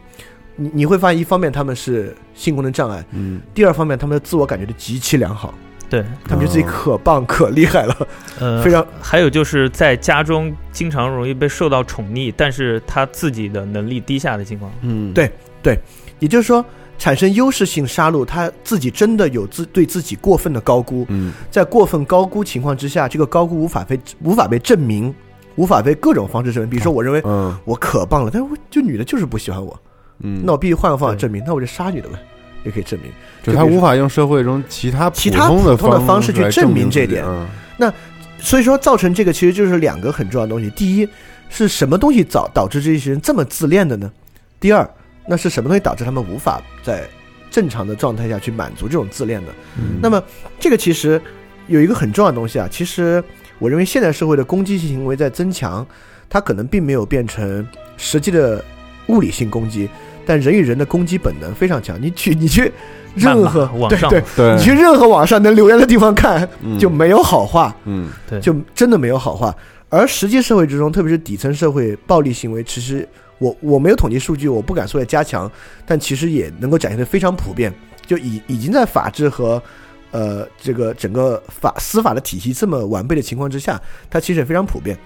你你会发现，一方面他们是性功能障碍，嗯第二方面他们的自我感觉都极其良好，对，他们觉得自己可棒可厉害了，呃，非常还有就是在家中经常容易被受到宠溺，但是他自己的能力低下的情况。嗯，对对也就是说，产生优势性杀戮，他自己真的有自对自己过分的高估，嗯。在过分高估情况之下，这个高估无法被无法被证明，无法被各种方式证明。比如说，我认为嗯。我可棒了，但是我就女的就是不喜欢我，嗯，那我必须换个方法证明，那我就杀女的呗，也可以证明。就他无法用社会中其他其他普普通的方方式去证明明这点。自己嗯所以说，造成这个其实就是两个很重要的东西：第一，是什么东西导导致这些人这么自恋的呢？第二，那是什么东西导致他们无法在正常的状态下去满足这种自恋呢？嗯那么，这个其实有一个很重要的东西啊。其实，我认为现代社会的攻击性行为在增强，它可能并没有变成实际的物理性攻击，但人与人的攻击本能非常强。你去，你去任何网 *laughs* 上对对，对你去任何网上能留言的地方看，嗯就没有好话。嗯对，就真的没有好话。而实际社会之中，特别是底层社会，暴力行为其实我我没有统计数据，我不敢说要加强，但其实也能够展现的非常普遍，就已已经在法治和呃这个整个法司法的体系这么完备的情况之下，它其实也非常普遍。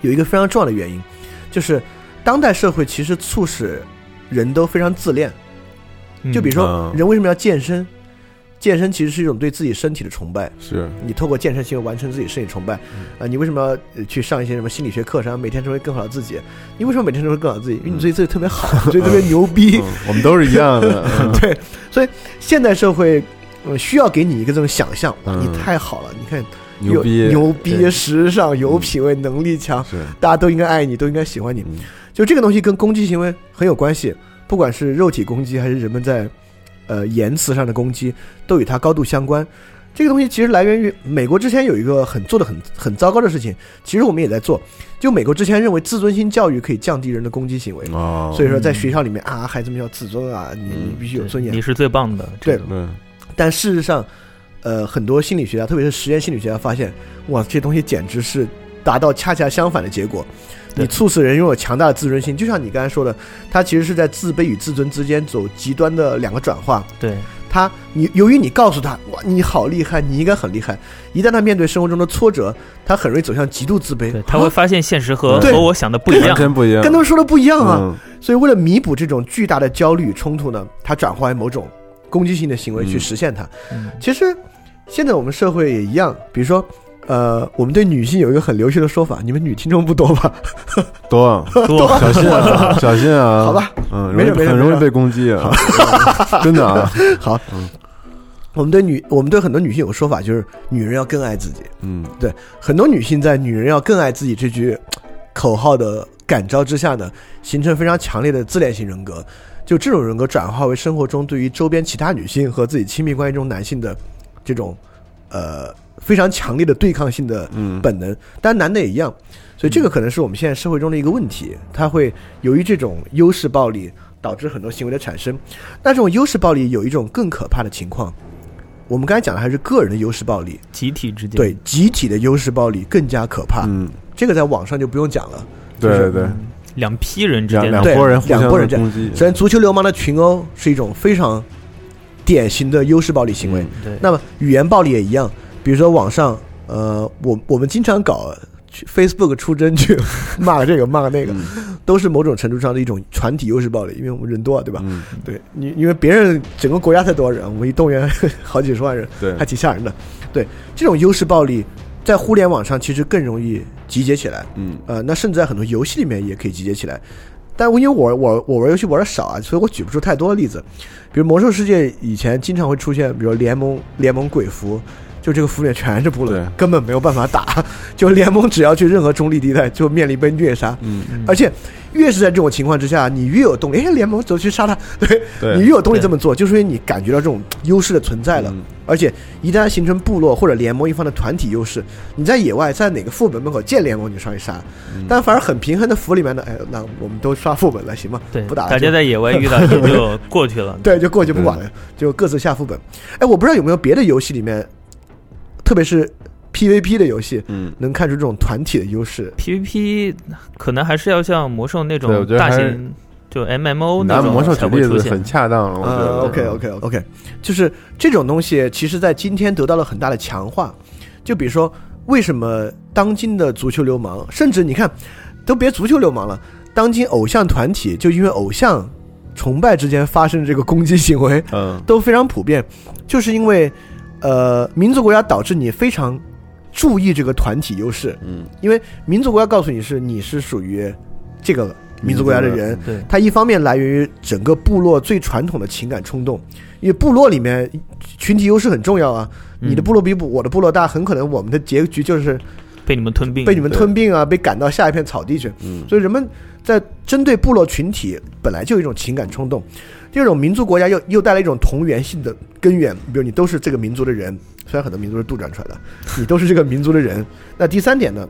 有一个非常重要的原因，就是当代社会其实促使人都非常自恋。嗯就比如说嗯，人为什么要健身？健身其实是一种对自己身体的崇拜。是。你透过健身行为完成自己身体崇拜，啊、你为什么要呃去上一些什么心理学课程，每天成为更好的自己？你为什么每天成为更好的自己？因为你觉得自己特别好，*laughs* 觉得特别牛逼。*laughs* 嗯我们都是一样的，*laughs* 嗯。对，所以现代社会，呃，需要给你一个这种想象，你太好了，你看牛逼。牛逼、时尚、有品位、能力强，大家都应该爱你，都应该喜欢你。嗯。就这个东西跟攻击行为很有关系，不管是肉体攻击还是人们在呃言辞上的攻击，都与它高度相关。这个东西其实来源于美国之前有一个很做的很很糟糕的事情，其实我们也在做。就美国之前认为自尊心教育可以降低人的攻击行为，哦，所以说在学校里面啊，孩子们要自尊啊，你嗯你必须有尊严你。是最棒的。对这种对但事实上，呃，很多心理学家，特别是实验心理学家发现，哇，这东西简直是达到恰恰相反的结果。对你促使人拥有强大的自尊心，就像你刚才说的，他其实是在自卑与自尊之间走极端的两个转化。对，他，你由于你告诉他，哇，你好厉害，你应该很厉害，一旦他面对生活中的挫折，他很容易走向极度自卑，，他会啊发现现实和对和我想的不一样。全不一样，跟他们说的不一样啊。嗯所以为了弥补这种巨大的焦虑与冲突呢，他转化为某种攻击性的行为去嗯实现它。嗯其实现在我们社会也一样，比如说，呃，我们对女性有一个很流行的说法，你们女听众不多吧？多 *laughs* 多小心啊，*laughs* 小心啊，好吧，嗯，没事没事很容易被攻击啊，*laughs* 真的啊，好，我们对女，我们对很多女性有个说法，就是女人要更爱自己。嗯。对，很多女性在“女人要更爱自己”这句口号的感召之下呢，形成非常强烈的自恋型人格。就这种人格转化为生活中对于周边其他女性和自己亲密关系中男性的这种呃非常强烈的对抗性的嗯本能，当然男的也一样。所以这个可能是我们现在社会中的一个问题，它会由于这种优势暴力导致很多行为的产生。那这种优势暴力有一种更可怕的情况，我们刚才讲的还是个人的优势暴力，集体之间，对集体的优势暴力更加可怕。嗯，这个在网上就不用讲了。对对对，两批人之两间两拨人互相两拨人这样的攻击，首先，足球流氓的群殴是一种非常典型的优势暴力行为。对，那么语言暴力也一样，比如说网上，呃，我我们经常搞去 Facebook 出征去骂这个骂那个，都是某种程度上的一种团体优势暴力，因为我们人多啊，对吧？嗯，对你，因为别人整个国家才多少人，我们一动员 *laughs* 好几十万人，对还挺吓人的。对这种优势暴力，在互联网上其实更容易集结起来。嗯呃，那甚至在很多游戏里面也可以集结起来。但因为我我我玩游戏玩的少啊，所以我举不出太多的例子。比如魔兽世界以前经常会出现，比如联盟联盟鬼服，就这个服里面全是部落，根本没有办法打。就联盟只要去任何中立地带，就面临被虐杀。嗯，而且越是在这种情况之下，你越有动力，哎，联盟走去杀他，*laughs* 对对你越有动力这么做，就是因为你感觉到这种优势的存在了。嗯而且一旦形成部落或者联盟一方的团体优势，你在野外在哪个副本门口见联盟你就上去杀，嗯但反而很平衡的服里面呢，哎，那我们都刷副本了，行吗？对，不打大家在野外遇到也就 *laughs* 过去了。对，就过去不管了，就各自下副本。哎，我不知道有没有别的游戏里面，特别是 PVP 的游戏，嗯，能看出这种团体的优势。PVP 可能还是要像魔兽那种大型，就 MMO 那种拿魔兽举才会出现例子很。恰当了，我觉得。呃，OK OK OK，就是这种东西，其实在今天得到了很大的强化。就比如说，为什么当今的足球流氓，甚至你看，都别足球流氓了，当今偶像团体，就因为偶像崇拜之间发生的这个攻击行为，嗯都非常普遍，就是因为呃，民族国家导致你非常注意这个团体优势，嗯，因为民族国家告诉你是你是属于这个民族国家的人，对，它一方面来源于整个部落最传统的情感冲动，因为部落里面群体优势很重要啊。你的部落比我的部落大，很可能我们的结局就是被你们吞并，被你们吞并啊，被赶到下一片草地去。嗯所以人们在针对部落群体本来就有一种情感冲动，这种民族国家又又带来一种同源性的根源，比如你都是这个民族的人，虽然很多民族是杜撰出来的，你都是这个民族的人。那第三点呢，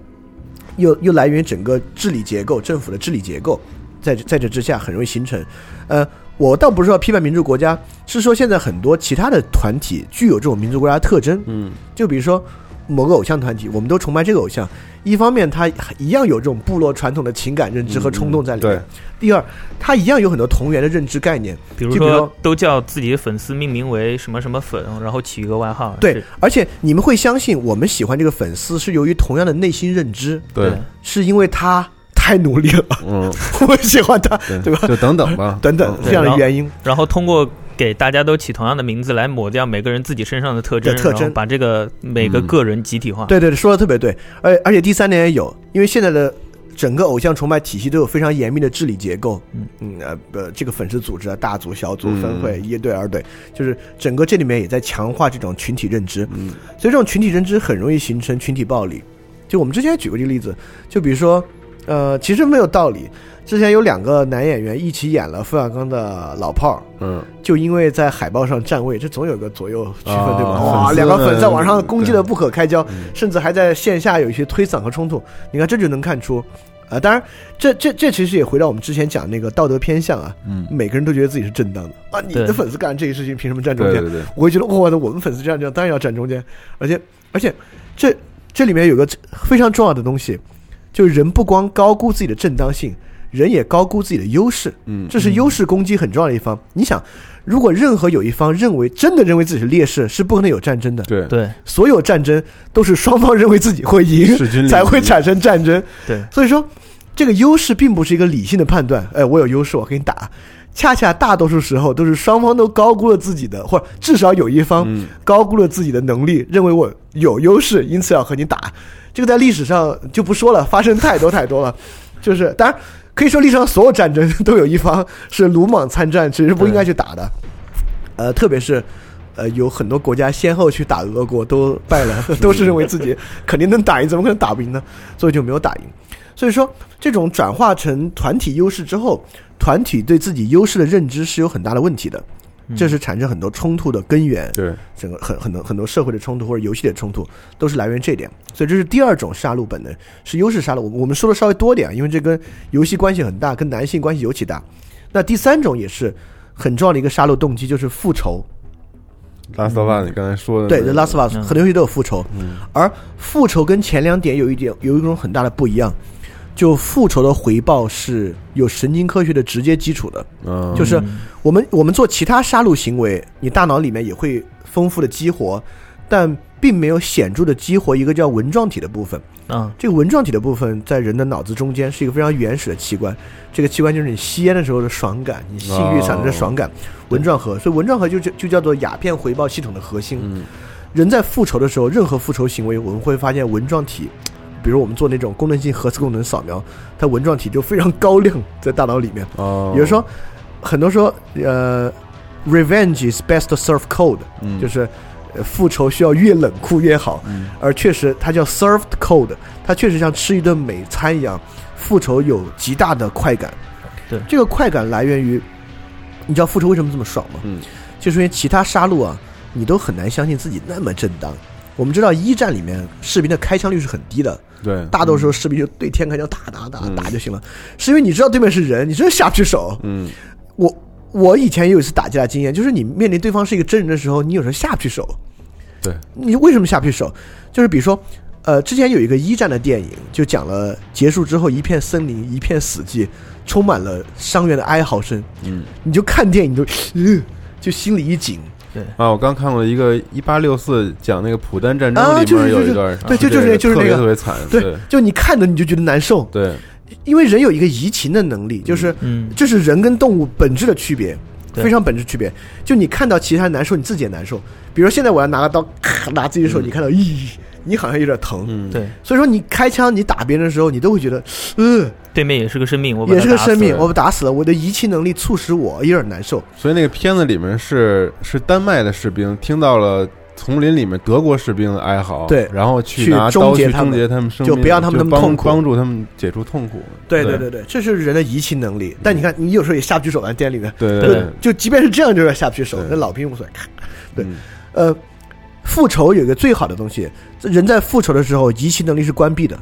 又又来源于整个治理结构，政府的治理结构，在在这之下很容易形成。呃，我倒不是说批判民族国家，是说现在很多其他的团体具有这种民族国家的特征，嗯就比如说某个偶像团体，我们都崇拜这个偶像，一方面他一样有这种部落传统的情感认知和冲动在里面；对第二，他一样有很多同源的认知概念。比如说都叫自己的粉丝命名为什么什么粉，然后起一个外号。对，而且你们会相信我们喜欢这个粉丝是由于同样的内心认知，对，是因为他太努力了，嗯，*laughs* 我喜欢他，对吧？就等等吧，等等嗯这样的原因。然后通过给大家都起同样的名字来抹掉每个人自己身上的特征，对特征把这个每个嗯个人集体化。对对对，说的特别对。而而且第三点也有，因为现在的整个偶像崇拜体系都有非常严密的治理结构。嗯嗯呃呃，这个粉丝组织啊，大组、小组、嗯分会、一队、二队，就是整个这里面也在强化这种群体认知。嗯所以这种群体认知很容易形成群体暴力。就我们之前也举过这个例子，就比如说，呃，其实没有道理。之前有两个男演员一起演了冯小刚的老炮儿，嗯，就因为在海报上站位，这总有个左右区分，啊对吧？粉哇，两个粉们在网上攻击的不可开交嗯，甚至还在线下有一些推搡和冲突。你看，这就能看出，啊，当然，这这这其实也回到我们之前讲那个道德偏向啊，嗯，每个人都觉得自己是正当的啊，你的粉丝干这些事情，凭什么站中间？对对对，我会觉得，哇、那我们粉丝这样这样，当然要站中间。而且，而且，这这里面有个非常重要的东西，就是人不光高估自己的正当性，人也高估自己的优势。嗯，这是优势攻击很重要的一方。你想，如果任何有一方认为真的认为自己是劣势，是不可能有战争的。对对所有战争都是双方认为自己会赢才会产生战争。对，所以说，这个优势并不是一个理性的判断。哎，我有优势，我给你打。恰恰大多数时候都是双方都高估了自己的，或者至少有一方嗯高估了自己的能力，认为我有优势，因此要和你打。这个在历史上就不说了，发生太多太多了。就是当然可以说历史上所有战争都有一方是鲁莽参战，其实不应该去打的。呃，*laughs* 特别是呃有很多国家先后去打俄国都败了，*laughs* 都是认为自己肯定能打赢，怎么可能打不赢呢？所以就没有打赢。所以说，这种转化成团体优势之后，团体对自己优势的认知是有很大的问题的，这是产生很多冲突的根源。对，整个很很多很多社会的冲突或者游戏的冲突，都是来源于这点。所以这是第二种杀戮本能，是优势杀戮。我我们说的稍微多点，因为这跟游戏关系很大，跟男性关系尤其大。那第三种也是很重要的一个杀戮动机，就是复仇。拉斯瓦，你刚才说的对，拉斯瓦很多游戏都有复仇，而复仇跟前两点有一点有一种很大的不一样。就复仇的回报是有神经科学的直接基础的。嗯，就是我们我们做其他杀戮行为，你大脑里面也会丰富的激活，但并没有显著的激活一个叫纹状体的部分。嗯，这个纹状体的部分在人的脑子中间是一个非常原始的器官，这个器官就是你吸烟的时候的爽感，你性欲产生的爽感，纹状核。所以纹状核就就就叫做鸦片回报系统的核心。嗯人在复仇的时候，任何复仇行为，我们会发现纹状体，比如我们做那种功能性核磁共振扫描，它纹状体就非常高亮在大脑里面。哦，比如说，很多说，呃，revenge is best served cold，、嗯就是呃复仇需要越冷酷越好。嗯而确实，它叫 served cold，它确实像吃一顿美餐一样，复仇有极大的快感。对这个快感来源于，你知道复仇为什么这么爽吗？嗯，就是因为其他杀戮啊，你都很难相信自己那么正当。我们知道一战里面士兵的开枪率是很低的，对，大多数士兵就对天开枪打打打嗯打就行了，是因为你知道对面是人，你真的下不去手。嗯我我以前也有一次打架的经验，就是你面临对方是一个真人的时候，你有时候下不去手。对，你为什么下不去手？就是比如说，呃，之前有一个一战的电影，就讲了结束之后一片森林一片死寂，充满了伤员的哀嚎声。嗯你就看电影就，呃，就心里一紧。啊，我刚看过一个一八六四讲那个普丹战争啊里就是就是面有一段，对就就是就是那个特别惨，对，就你看着你就觉得难受，对，因为人有一个移情的能力，就是嗯，这是人跟动物本质的区别，非常本质区别。就你看到其他人难受，你自己也难受。比如说现在我要拿个刀，咔拿自己的手，你看到，咦，你好像有点疼。嗯，对，所以说你开枪，你打别人的时候，你都会觉得，呃，对面也是个生命，我把也他打死是个生命，我被打死了，我的移情能力促使我有点难受。所以那个片子里面是是丹麦的士兵听到了丛林里面德国士兵的哀嚎，对然后去去拿终结他们刀去终结他们生命，就不让他们那么痛苦帮助他们解除痛苦。对对对对，这是人的移情能力。但你看，你有时候也下不去手，在店里面，就对对就即便是这样，就有点下不去手。对那老兵无所谓，对嗯呃，复仇有一个最好的东西，人在复仇的时候，移情能力是关闭的。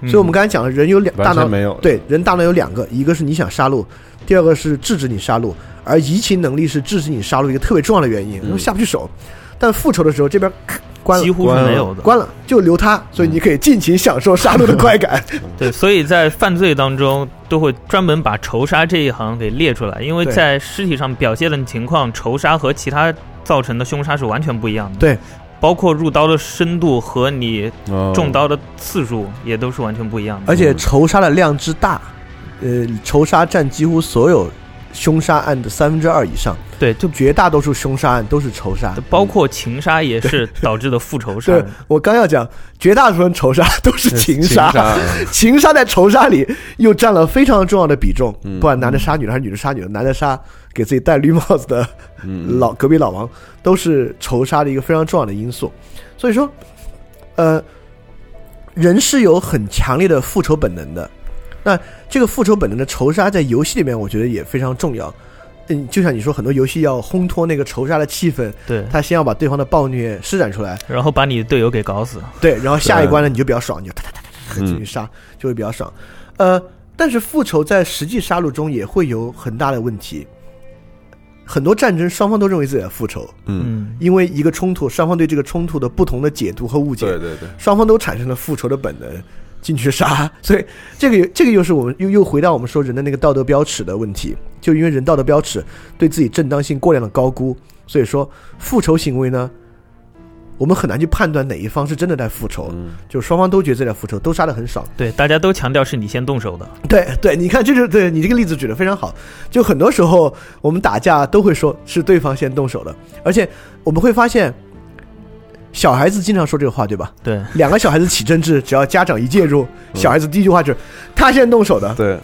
嗯所以我们刚才讲了，人有两大脑没有对，人大脑有两个，一个是你想杀戮，第二个是制止你杀戮，而移情能力是制止你杀戮一个特别重要的原因，嗯因为下不去手。但复仇的时候，这边咔关了，几乎是没有的。关了就留他，所以你可以尽情享受杀戮的快感。*laughs* 对，所以在犯罪当中都会专门把仇杀这一行给列出来，因为在尸体上表现的情况，仇杀和其他造成的凶杀是完全不一样的。对，包括入刀的深度和你哦中刀的次数也都是完全不一样的。而且仇杀的量之大，呃，仇杀占几乎所有凶杀案的三分之二以上，对，就绝大多数凶杀案都是仇杀。包括情杀也是导致的复仇杀。我刚要讲，绝大多数人仇杀都是情杀，情杀嗯 *laughs* 情杀在仇杀里又占了非常重要的比重。嗯不管男的杀女的还是女的杀女的，男的杀给自己戴绿帽子的嗯老隔壁老王，都是仇杀的一个非常重要的因素。所以说，呃，人是有很强烈的复仇本能的。那这个复仇本能的仇杀在游戏里面，我觉得也非常重要。嗯，就像你说，很多游戏要烘托那个仇杀的气氛，对，他先要把对方的暴虐施展出来，然后把你的队友给搞死。对，然后下一关呢你就比较爽，你就哒哒哒哒哒进去杀，就会比较爽。呃，但是复仇在实际杀戮中也会有很大的问题。很多战争双方都认为自己在复仇，嗯，嗯，因为一个冲突，双方对这个冲突的不同的解读和误解，对对对，双方都产生了复仇的本能，进去杀。*laughs* 所以这个这个又是我们又又回到我们说人的那个道德标尺的问题，就因为人道德标尺对自己正当性过量的高估，所以说复仇行为呢，我们很难去判断哪一方是真的在复仇，嗯就双方都觉得自己在复仇，都杀得很少。对，大家都强调是你先动手的。对 *laughs* 对，你看，这就对你这个例子举得非常好。就很多时候我们打架都会说是对方先动手的，而且我们会发现，小孩子经常说这个话，对吧？对，两个小孩子起争执，只要家长一介入，小孩子第一句话就是他先动手的。对，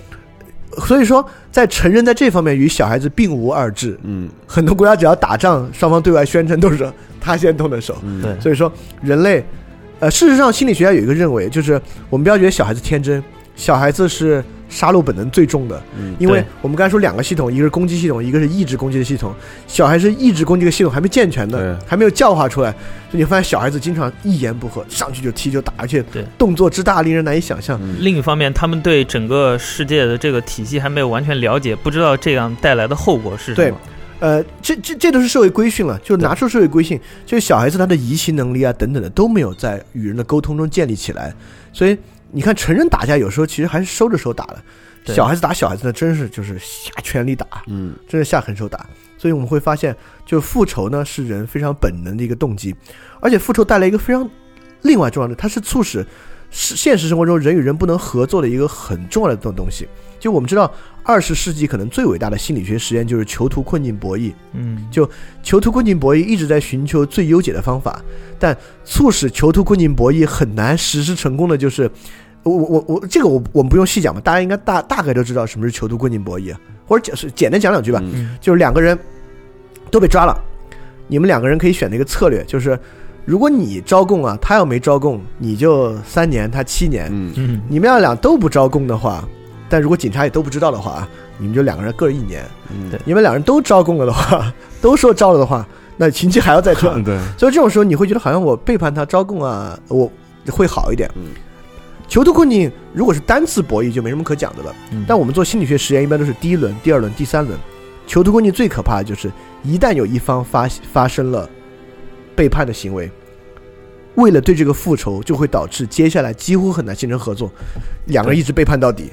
所以说，在成人在这方面与小孩子并无二致。嗯很多国家只要打仗，双方对外宣称都是说他先动的手。嗯对所以说，人类，呃，事实上，心理学家有一个认为，就是我们不要觉得小孩子天真，小孩子是杀戮本能最重的，嗯因为我们刚才说两个系统，一个是攻击系统，一个是抑制攻击的系统。小孩是抑制攻击的系统还没健全的，还没有教化出来，所以你发现小孩子经常一言不合上去就踢就打，而且对动作之大令人难以想象。嗯另一方面，他们对整个世界的这个体系还没有完全了解，不知道这样带来的后果是什对么。呃，这这这都是社会规训了，就拿出社会规训，就是小孩子他的移情能力啊等等的都没有在与人的沟通中建立起来，所以你看成人打架有时候其实还是收着手打的，小孩子打小孩子呢，真是就是下全力打，嗯。真是下狠手打。所以我们会发现，就复仇呢是人非常本能的一个动机，而且复仇带来一个非常另外重要的，它是促使是现实生活中人与人不能合作的一个很重要的东东西。就我们知道，二十世纪可能最伟大的心理学实验就是囚徒困境博弈。嗯，就囚徒困境博弈一直在寻求最优解的方法，但促使囚徒困境博弈很难实施成功的就是，我我我这个我我们不用细讲吧，大家应该大大概都知道什么是囚徒困境博弈啊，或者简是简单讲两句吧，嗯就是两个人都被抓了，你们两个人可以选择一个策略，就是如果你招供啊，他要没招供，你就三年，他七年，嗯嗯，你们要俩都不招供的话，但如果警察也都不知道的话，你们就两个人各一年。嗯，对你们两人都招供了的话，*laughs* 都说招了的话，那刑期还要再长。*laughs* 对，所以这种时候你会觉得好像我背叛他招供啊，我会好一点。嗯囚徒困境如果是单次博弈就没什么可讲的了，嗯但我们做心理学实验一般都是第一轮、第二轮、第三轮。囚徒困境最可怕的就是一旦有一方发发生了背叛的行为，为了对这个复仇，就会导致接下来几乎很难形成合作，两个人一直背叛到底，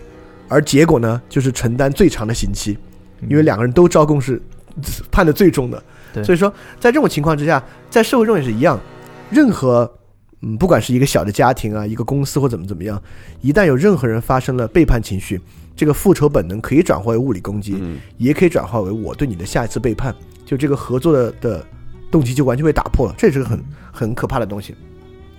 而结果呢就是承担最长的刑期，因为两个人都招供是判的最重的。对所以说在这种情况之下，在社会中也是一样，任何嗯，不管是一个小的家庭啊，一个公司或怎么怎么样，一旦有任何人发生了背叛情绪，这个复仇本能可以转化为物理攻击，嗯也可以转化为我对你的下一次背叛，就这个合作的的动机就完全被打破了，这是个很很可怕的东西。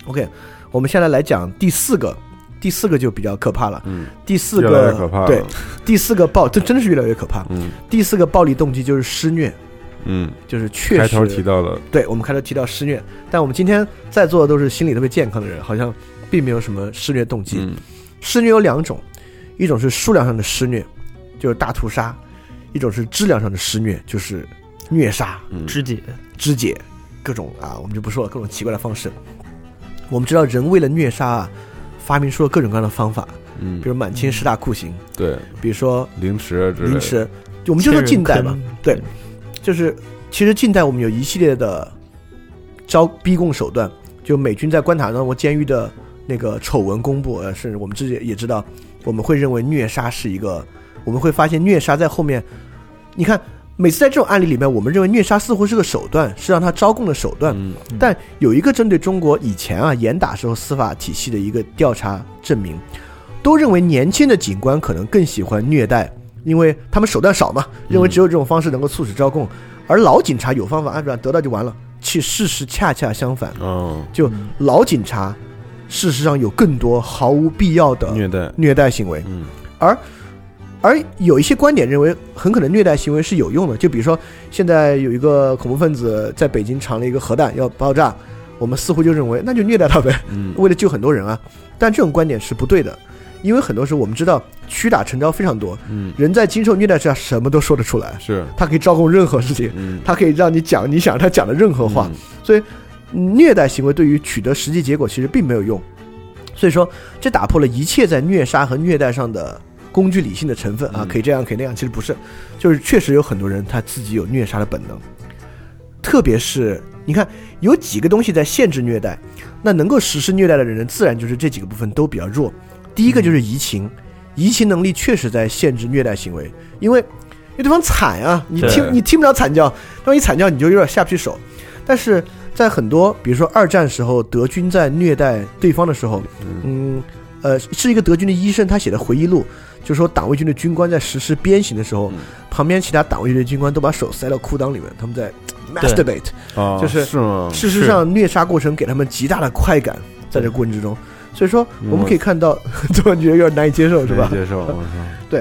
OK，我们现在来讲第四个，第四个就比较可怕了。嗯，第四越来个越可怕了。对，第四个暴，这真的是越来越可怕。嗯。第四个暴力动机就是施虐，嗯，就是确实开头提到了，对，我们开头提到施虐，但我们今天在座的都是心理特别健康的人，好像并没有什么施虐动机。嗯。施虐有两种，一种是数量上的施虐，就是大屠杀；一种是质量上的施虐，就是虐杀、嗯。肢解，肢解，各种啊，我们就不说了，各种奇怪的方式。我们知道，人为了虐杀啊，发明出了各种各样的方法，嗯。比，如满清十大酷刑，对，比如说凌迟之类。的凌，迟，我们就说近代吧对，就是其实近代我们有一系列的招逼供手段，就美军在关塔那摩监狱的那个丑闻公布，呃，甚至我们自己也知道，我们会认为虐杀是一个，我们会发现虐杀在后面，你看。每次在这种案例里面，我们认为虐杀似乎是个手段，是让他招供的手段。嗯但有一个针对中国以前啊严打时候司法体系的一个调查证明，都认为年轻的警官可能更喜欢虐待，因为他们手段少嘛，认为只有这种方式能够促使招供，而老警察有方法按照得到就完了。其事实恰恰相反，哦，就老警察事实上有更多毫无必要的虐待，虐待行为，嗯而而有一些观点认为，很可能虐待行为是有用的。就比如说，现在有一个恐怖分子在北京藏了一个核弹要爆炸，我们似乎就认为那就虐待他呗，嗯 *laughs* 为了救很多人啊。但这种观点是不对的，因为很多时候我们知道屈打成招非常多，嗯，人在经受虐待之下什么都说得出来，是，他可以招供任何事情，嗯，他可以让你讲你想他讲的任何话。所以虐待行为对于取得实际结果其实并没有用。所以说，这打破了一切在虐杀和虐待上的工具理性的成分啊，嗯。可以这样，可以那样，其实不是，就是确实有很多人他自己有虐杀的本能，特别是你看有几个东西在限制虐待，那能够实施虐待的人，自然就是这几个部分都比较弱。第一个就是移情，移情能力确实在限制虐待行为，因为因为对方惨啊，你听你听不了惨叫，对方一惨叫你就有点下不去手。但是在很多，比如说二战时候德军在虐待对方的时候，嗯，呃，是一个德军的医生他写的回忆录，就说党卫军的军官在实施鞭刑的时候，旁边其他党卫军的军官都把手塞到裤裆里面，他们在 masturbate。啊，就是是吗？事实上，虐杀过程给他们极大的快感，在这过程之中。所以说，我们可以看到，突然觉得有点难以接受，是吧？接受，我操，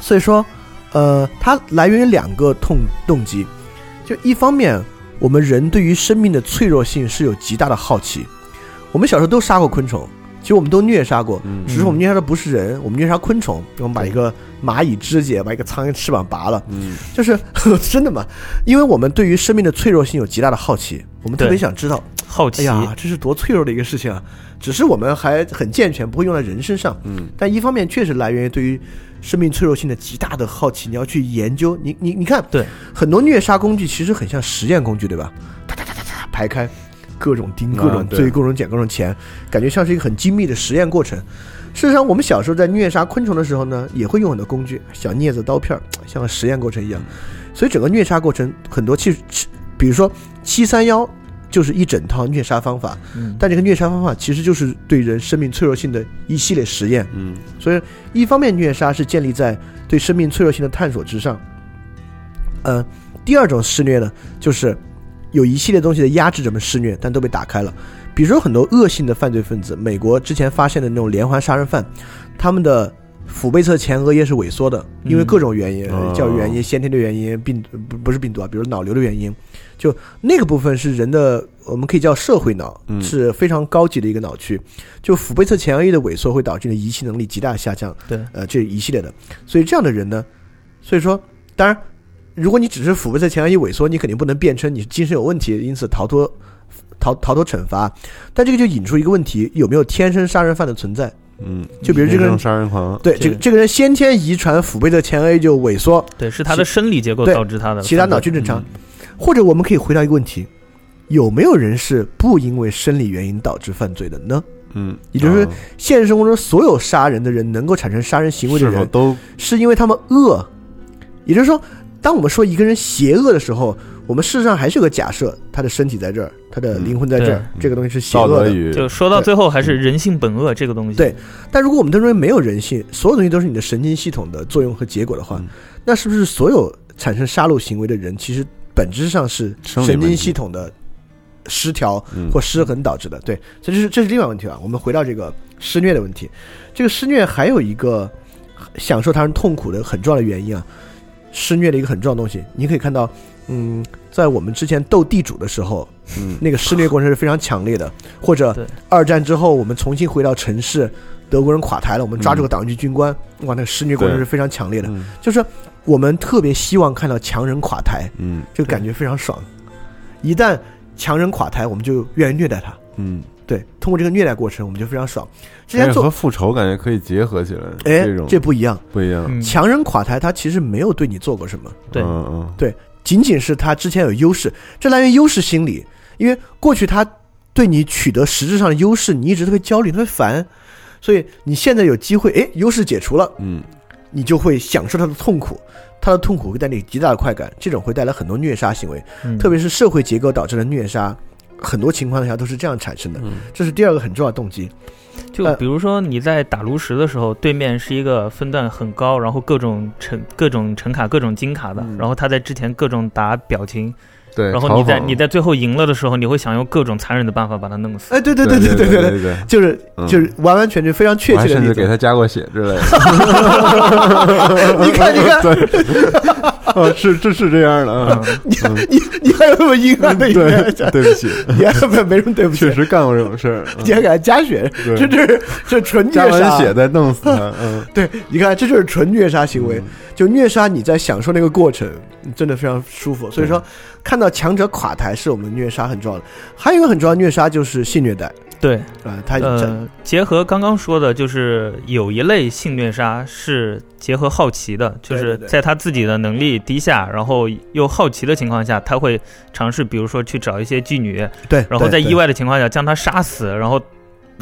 所以说，呃，它来源于两个动动机，就一方面，我们人对于生命的脆弱性是有极大的好奇。我们小时候都杀过昆虫，其实我们都虐杀过，嗯只是我们虐杀的不是人，我们虐杀昆虫，我们把一个蚂蚁肢解，把一个苍蝇翅膀拔了，嗯就是 *laughs* 真的嘛？因为我们对于生命的脆弱性有极大的好奇，我们特别想知道，哎好奇，呀，这是多脆弱的一个事情啊！只是我们还很健全，不会用在人身上。嗯但一方面确实来源于对于生命脆弱性的极大的好奇，你要去研究。你你你看，对，很多虐杀工具其实很像实验工具，对吧？排开，各种钉、啊各种对罪、各种捡、各种钱，感觉像是一个很精密的实验过程。事实上，我们小时候在虐杀昆虫的时候呢，也会用很多工具，小镊子、刀片儿，像个实验过程一样。所以整个虐杀过程很多，其实，其比如说七三幺就是一整套虐杀方法，嗯但这个虐杀方法其实就是对人生命脆弱性的一系列实验。嗯所以，一方面虐杀是建立在对生命脆弱性的探索之上，呃，第二种施虐呢，就是有一系列东西的压制着我们施虐，但都被打开了。比如说很多恶性的犯罪分子，美国之前发现的那种连环杀人犯，他们的腹背侧前额叶是萎缩的，因为嗯各种原因，哦教育原因、先天的原因、病不不是病毒啊，比如脑瘤的原因，就那个部分是人的，我们可以叫社会脑，嗯是非常高级的一个脑区。就腹背侧前额叶的萎缩会导致你的仪器能力极大下降，对，呃，这一系列的。所以这样的人呢，所以说，当然，如果你只是腹背在前额叶萎缩，你肯定不能辩称你是精神有问题，因此逃脱逃逃脱惩罚。但这个就引出一个问题：有没有天生杀人犯的存在？嗯，就比如这个人杀人狂，对，这个这个人先天遗传腹背的前额叶就萎缩，对，是他的生理结构导致他的，其他脑区正常。或者我们可以回答一个问题：有没有人是不因为生理原因导致犯罪的呢？嗯，也就是啊现实生活中所有杀人的人能够产生杀人行为的人，都是因为他们恶。也就是说，当我们说一个人邪恶的时候，我们事实上还是有个假设，他的身体在这儿，他的灵魂在这儿，这个东西是邪恶的。就说到最后还是人性本恶这个东西。对，但如果我们都认为没有人性，所有东西都是你的神经系统的作用和结果的话，嗯那是不是所有产生杀戮行为的人，其实本质上是神经系统的失调嗯或失衡导致的？对，这就是这是另外问题了。我们回到这个施虐的问题，这个施虐还有一个享受他人痛苦的很重要的原因啊，施虐的一个很重要的东西，你可以看到，嗯，在我们之前斗地主的时候，嗯。那个施虐过程是非常强烈的，*laughs* 或者二战之后我们重新回到城市，德国人垮台了，我们抓住个党军军官，哇，那个施虐过程是非常强烈的，嗯。就是我们特别希望看到强人垮台，嗯。这个感觉非常爽。一旦强人垮台，我们就愿意虐待他。嗯，对，通过这个虐待过程，我们就非常爽。之前做和，复仇感觉可以结合起来，哎这种，这不一样。不一样，嗯，强人垮台，他其实没有对你做过什么，对嗯嗯。对，仅仅是他之前有优势，这来源于优势心理，因为过去他对你取得实质上的优势，你一直特别焦虑，特别烦，所以你现在有机会，哎，优势解除了，嗯。你就会享受他的痛苦，他的痛苦会带你极大的快感，这种会带来很多虐杀行为，嗯。特别是社会结构导致的虐杀，很多情况下都是这样产生的，嗯。这是第二个很重要的动机。就呃比如说你在打炉石的时候，对面是一个分段很高，然后各种橙各种橙卡、各种金卡的，嗯。然后他在之前各种打表情，对，然后你在你在最后赢了的时候，你会想用各种残忍的办法把他弄死。哎，对对对对对对对，就是嗯。就是完完全全非常确切的例子。甚至给他加过血之类的，*laughs* 你看，你看，*laughs* 哦，*laughs* 是这是这样的啊，你你你还有那么阴暗的一面，对，对不起，*laughs* 你还没没什么对不起确，实干过这种事儿，*laughs* 嗯你还给他加血，这这是这纯虐加完杀。血再弄死他，嗯，对，你看，这就是纯虐杀行为，就虐杀你在享受那个过程，真的非常舒服。所以说，看到强者垮台是我们虐杀很重要的。还有一个很重要的虐杀就是性虐待对，啊，他呃，结合刚刚说的，就是有一类性虐杀是结合好奇的，就是在他自己的能力低下，然后又好奇的情况下，他会尝试，比如说去找一些妓女，对，然后在意外的情况下将他杀死，然后。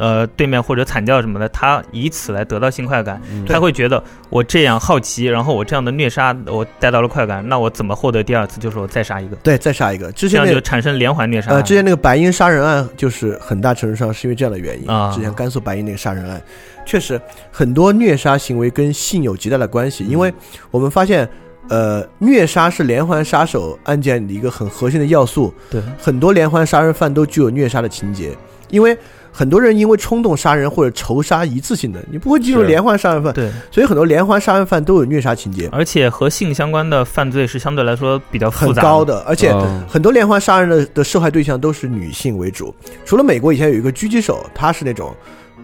呃，对面或者惨叫什么的，他以此来得到性快感，嗯他会觉得我这样好奇，然后我这样的虐杀，我带到了快感，那我怎么获得第二次？就是我再杀一个，对，再杀一个。之这样前那个就产生连环虐杀。呃，之前那个白银杀人案，就是很大程度上是因为这样的原因啊之前甘肃白银那个杀人案，确实很多虐杀行为跟性有极大的关系，因为我们发现，呃，虐杀是连环杀手案件的一个很核心的要素。对，很多连环杀人犯都具有虐杀的情节，因为很多人因为冲动杀人或者仇杀一次性的，你不会进入连环杀人犯，对，所以很多连环杀人犯都有虐杀情节，而且和性相关的犯罪是相对来说比较复杂很高。的，而且哦很多连环杀人的的受害对象都是女性为主。除了美国以前有一个狙击手，他是那种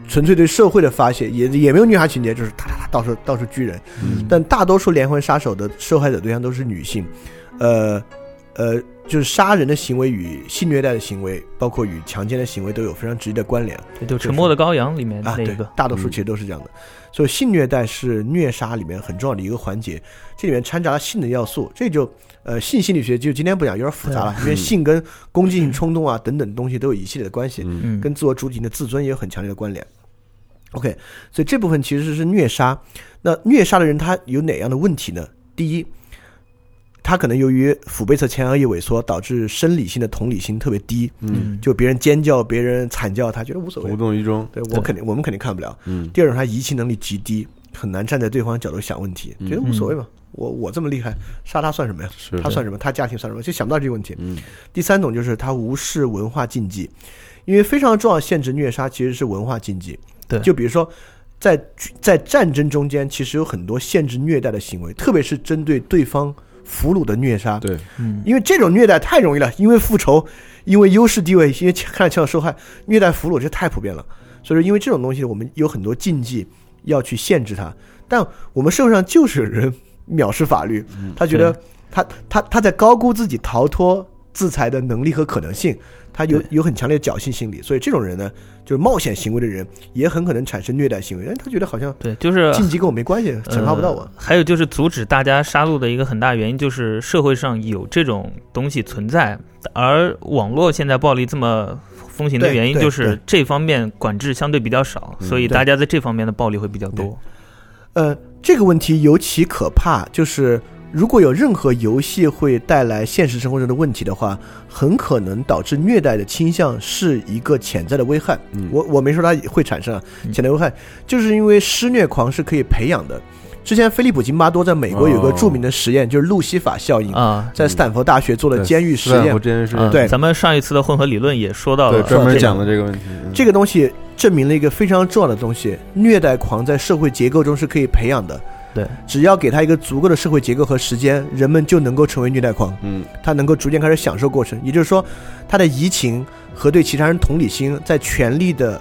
纯粹对社会的发泄，也也没有虐杀情节，就是哒哒哒到处到处狙人。嗯但大多数连环杀手的受害者对象都是女性，呃，呃，就是杀人的行为与性虐待的行为，包括与强奸的行为都有非常直接的关联。这就《沉默的羔羊》里面啊，对那个，，大多数其实都是这样的。所以性虐待是虐杀里面很重要的一个环节，这里面掺杂了性的要素，这就呃性心理学就今天不讲，有点复杂了，因为性跟攻击性冲动啊等等东西都有一系列的关系，嗯，跟自我主体的自尊也有很强烈的关联。OK，所以这部分其实是虐杀。那虐杀的人他有哪样的问题呢？第一，他可能由于腹背侧前额叶萎缩，导致生理性的同理心特别低，嗯，就别人尖叫、别人惨叫，他觉得无所谓无，动于衷，对我肯定我们肯定看不了。嗯第二种，他移情能力极低，很难站在对方角度想问题，嗯觉得无所谓嘛，我我这么厉害，杀他算什么呀？是他算什么？他家庭算什么？就想不到这个问题。嗯第三种就是他无视文化禁忌，因为非常重要的限制虐杀其实是文化禁忌。对就比如说在在战争中间，其实有很多限制虐待的行为，特别是针对对方俘虏的虐杀。对，嗯，因为这种虐待太容易了，因为复仇，因为优势地位，因为看起来受害，虐待俘虏这太普遍了。所以说，因为这种东西，我们有很多禁忌要去限制它。但我们社会上就是有人藐视法律，他觉得他他他在高估自己逃脱制裁的能力和可能性，他有有很强烈的侥幸心理。所以这种人呢，就是冒险行为的人，也很可能产生虐待行为。但他觉得好像对，就是晋级跟我没关系，惩罚不到我呃。还有就是阻止大家杀戮的一个很大原因，就是社会上有这种东西存在，而网络现在暴力这么风行的原因，就是这方面管制相对比较少，嗯所以大家在这方面的暴力会比较多。呃，这个问题尤其可怕，就是如果有任何游戏会带来现实生活中的问题的话，很可能导致虐待的倾向是一个潜在的危害。嗯我我没说它会产生啊，嗯潜在危害，就是因为施虐狂是可以培养的。之前菲利普·金巴多在美国有个哦著名的实验，就是路西法效应，啊，在斯坦福大学做了监狱实验斯坦福。监狱实啊验，对咱们上一次的混合理论也说到对，了，专门讲了这个问题，嗯这个东西证明了一个非常重要的东西：虐待狂在社会结构中是可以培养的。对，只要给他一个足够的社会结构和时间，人们就能够成为虐待狂。嗯他能够逐渐开始享受过程，也就是说，他的移情和对其他人同理心在权力的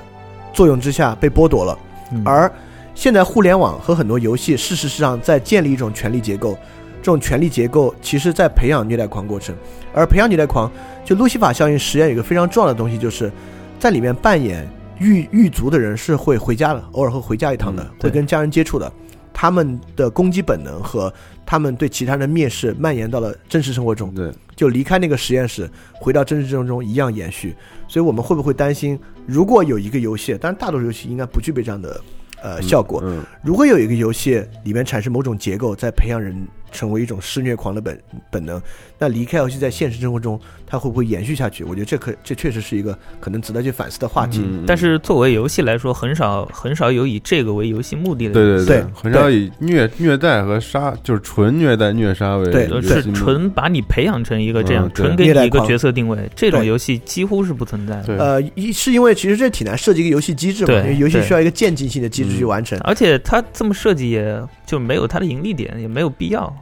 作用之下被剥夺了。嗯而现在互联网和很多游戏，事实上在建立一种权力结构，这种权力结构其实在培养虐待狂过程。而培养虐待狂，就路西法效应实验有一个非常重要的东西，就是在里面扮演狱狱卒的人是会回家的，偶尔会回家一趟的，嗯会跟家人接触的。他们的攻击本能和他们对其他人的蔑视蔓延到了真实生活中，对，就离开那个实验室，回到真实生活中一样延续。所以我们会不会担心，如果有一个游戏，当然大多数游戏应该不具备这样的呃效果，嗯，如果有一个游戏里面产生某种结构，在培养人成为一种施虐狂的本本能，那离开游戏在现实生活中，它会不会延续下去？我觉得这可这确实是一个可能值得去反思的话题。嗯但是作为游戏来说，很少很少有以这个为游戏目的的，对对对很少以虐虐待和杀，就是纯虐待虐杀为是纯把你培养成一个这样，嗯纯给你一个角色定位，这种游戏几乎是不存在的。呃，一是因为其实这挺难设计一个游戏机制因为游戏需要一个渐进性的机制去完成。而且它这么设计也就没有它的盈利点，也没有必要。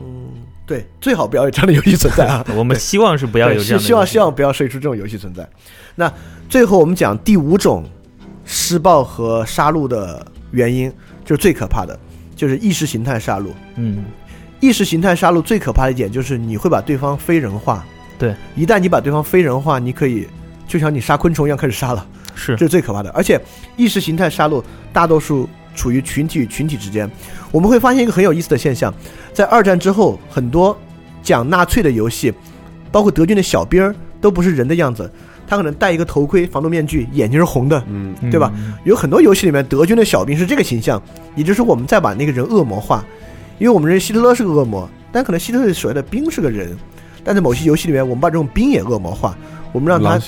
嗯，对，最好不要有这样的游戏存在啊。*laughs* 我们希望是不要有这样希望希望不要设计出这种游戏存在。那最后我们讲第五种施暴和杀戮的原因，就是最可怕的，就是意识形态杀戮。嗯，意识形态杀戮最可怕的一点就是你会把对方非人化。对，一旦你把对方非人化，你可以就像你杀昆虫一样开始杀了，是这是最可怕的。而且意识形态杀戮大多数处于群体与群体之间。我们会发现一个很有意思的现象，在二战之后，很多讲纳粹的游戏，包括德军的小兵儿，都不是人的样子，他可能戴一个头盔、防毒面具，眼睛是红的。嗯对吧？有很多游戏里面，德军的小兵是这个形象，也就是说，我们在把那个人恶魔化，因为我们认为希特勒是个恶魔，但可能希特勒手下的兵是个人，但在某些游戏里面，我们把这种兵也恶魔化，我们让他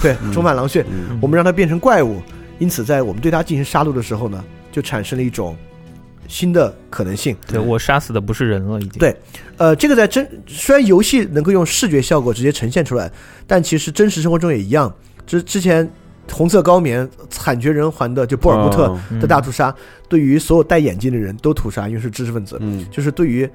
对充满狼血，嗯我们让他变成怪物，因此在我们对他进行杀戮的时候呢，就产生了一种新的可能性。对我杀死的不是人了，已经。对呃，这个在真虽然游戏能够用视觉效果直接呈现出来，但其实真实生活中也一样。之之前红色高棉惨绝人寰的就波尔布特的大屠杀，对于所有戴眼镜的人都屠杀，因为是知识分子，嗯就是对于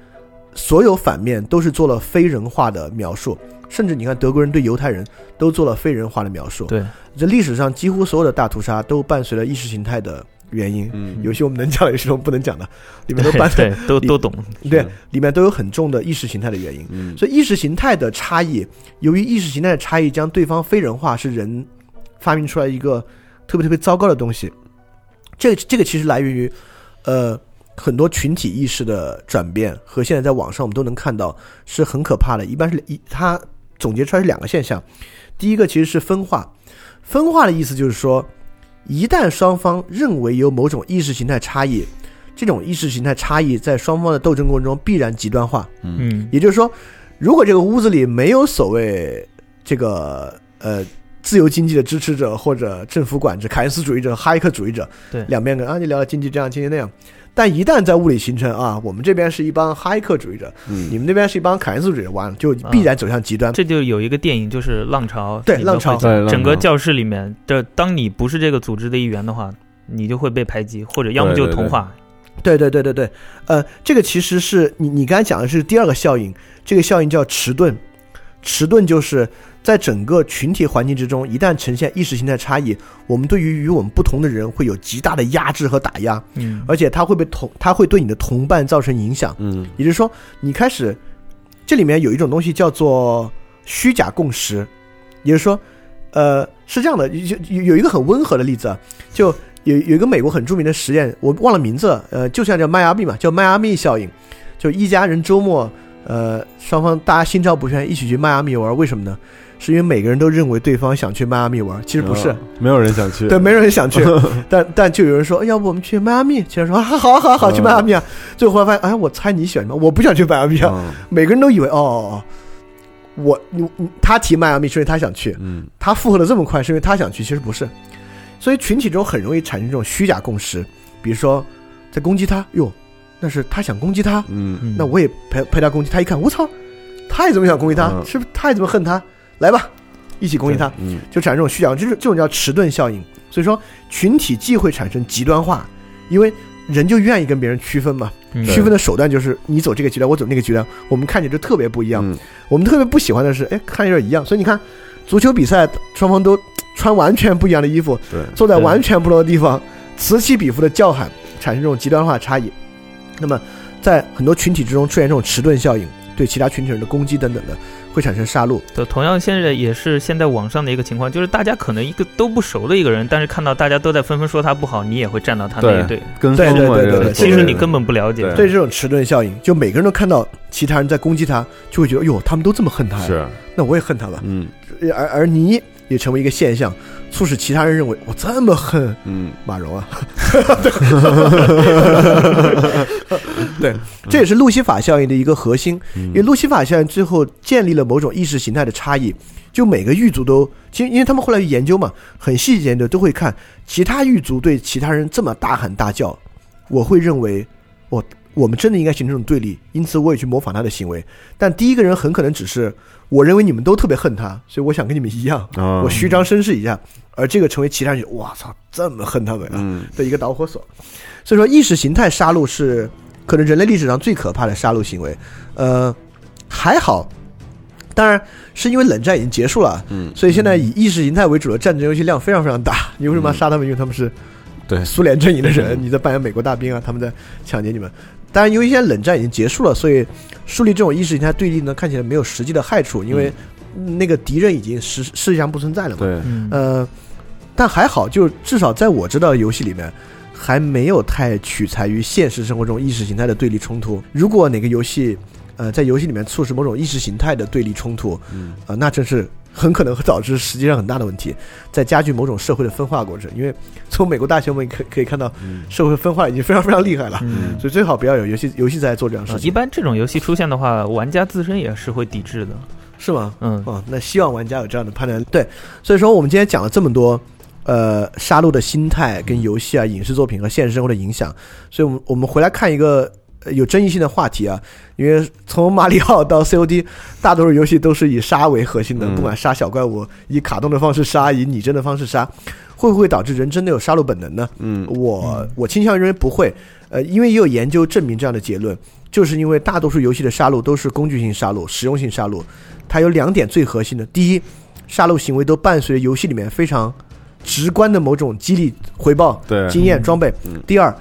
所有反面都是做了非人化的描述，甚至你看德国人对犹太人都做了非人化的描述。对，这历史上几乎所有的大屠杀都伴随了意识形态的原因。嗯有些我们能讲的，有些我们不能讲的，*laughs* 里面都对搬对都都懂。*laughs* 对，里面都有很重的意识形态的原因。嗯所以意识形态的差异，由于意识形态的差异将对方非人化，是人发明出来一个特别特别糟糕的东西。这个这个其实来源于，呃，很多群体意识的转变和现在在网上我们都能看到是很可怕的。一般是一它总结出来是两个现象，第一个其实是分化，分化的意思就是说，一旦双方认为有某种意识形态差异，这种意识形态差异在双方的斗争过程中必然极端化。嗯也就是说，如果这个屋子里没有所谓这个呃自由经济的支持者或者政府管制、凯恩斯主义者、哈耶克主义者，对。两边跟啊你聊聊经济这样经济那样，但一旦在物理形成啊，我们这边是一帮哈耶克主义者，嗯。你们那边是一帮凯恩斯主义者，完了就必然走向极端。这就有一个电影，就是《浪潮》，对浪潮。整个教室里面的，当你不是这个组织的一员的话，你就会被排挤，或者要么对对对。就同化。对对对对对，呃，这个其实是你你刚才讲的是第二个效应，这个效应叫迟钝。迟钝就是在整个群体环境之中，一旦呈现意识形态差异，我们对于与我们不同的人会有极大的压制和打压，嗯，而且他会被同，他会对你的同伴造成影响。嗯也就是说，你开始这里面有一种东西叫做虚假共识，也就是说，呃，是这样的，有有有一个很温和的例子啊，就有有一个美国很著名的实验，我忘了名字了，呃，就像叫迈阿密嘛，叫迈阿密效应，就一家人周末，呃，双方大家心照不宣，一起去迈阿密玩，为什么呢？是因为每个人都认为对方想去迈阿密玩，其实不是，哦没有人想去，对，没有人想去，但但就有人说，哎要不我们去迈阿密？其他人说啊，好啊好啊好啊，去迈阿密啊。最后发现，哎，我猜你喜欢什么？我不想去迈阿密啊。嗯每个人都以为，哦哦哦，我他提迈阿密是因为他想去，嗯他附和的这么快是因为他想去，其实不是。所以群体中很容易产生这种虚假共识，比如说在攻击他，哟，那是他想攻击他，嗯嗯那我也陪陪他攻击。他一看，我操，他也这么想攻击他，嗯是不是他也这么恨他？来吧，一起攻击他。嗯就产生这种虚假，就是这种叫迟钝效应。所以说，群体既会产生极端化，因为人就愿意跟别人区分嘛。嗯区分的手段就是你走这个极端，我走那个极端，我们看起来就特别不一样。嗯我们特别不喜欢的是，哎，看着有点一样。所以你看，足球比赛双方都 *tsk* 穿完全不一样的衣服，对，坐在完全不同的地方，此起彼伏的叫喊，产生这种极端化的差异。那么，在很多群体之中出现这种迟钝效应，对其他群体人的攻击等等的，会产生杀戮。对，同样现在也是现在网上的一个情况，就是大家可能一个都不熟的一个人，但是看到大家都在纷纷说他不好，你也会站到他那一队。跟对对对对对其实你根本不了解。对这种迟钝效应，就每个人都看到其他人在攻击他，就会觉得，哎呦，他们都这么恨他呀，是那我也恨他吧。嗯而而你也成为一个现象，促使其他人认为我这么恨嗯马蓉啊。*laughs* 对，这也是路西法效应的一个核心，嗯因为路西法效应最后建立了某种意识形态的差异。就每个狱卒都，其实因为他们后来研究嘛，很细节的都会看其他狱卒对其他人这么大喊大叫，我会认为我我们真的应该形成这种对立，因此我也去模仿他的行为。但第一个人很可能只是我认为你们都特别恨他，所以我想跟你们一样，啊我虚张声势一下，而这个成为其他人哇操这么恨他们啊嗯的一个导火索。所以说，意识形态杀戮是可能人类历史上最可怕的杀戮行为。呃，还好，当然是因为冷战已经结束了，嗯所以现在以意识形态为主的战争游戏量非常非常大。你为什么要杀他们？因为他们是对苏联阵营的人，你在扮演美国大兵啊，他们在抢劫你们。当然，因为现在冷战已经结束了，所以树立这种意识形态对立呢，看起来没有实际的害处，因为那个敌人已经实实际上不存在了嘛。对嗯，呃，但还好，就至少在我知道的游戏里面，还没有太取材于现实生活中意识形态的对立冲突。如果哪个游戏，呃，在游戏里面促使某种意识形态的对立冲突，嗯呃，那真是很可能会导致实际上很大的问题，在加剧某种社会的分化过程。因为 *laughs* 从美国大学我们可可以看到，嗯社会分化已经非常非常厉害了，嗯所以最好不要有游戏游戏在做这样事情，一般这种游戏出现的话，玩家自身也是会抵制的。是吗？嗯，哦，那希望玩家有这样的判断。对，所以说我们今天讲了这么多，呃，杀戮的心态跟游戏啊、影视作品和现实生活的影响，所以我们我们回来看一个。呃有争议性的话题啊，因为从马里奥到 COD，大多数游戏都是以杀为核心的，嗯。不管杀小怪物，以卡通的方式杀，以拟真的方式杀，会不会导致人真的有杀戮本能呢？嗯。我我倾向于认为不会，呃，因为也有研究证明这样的结论，就是因为大多数游戏的杀戮都是工具性杀戮、实用性杀戮，它有两点最核心的：第一，杀戮行为都伴随着游戏里面非常直观的某种激励回报、对。经验、装备。嗯。第二，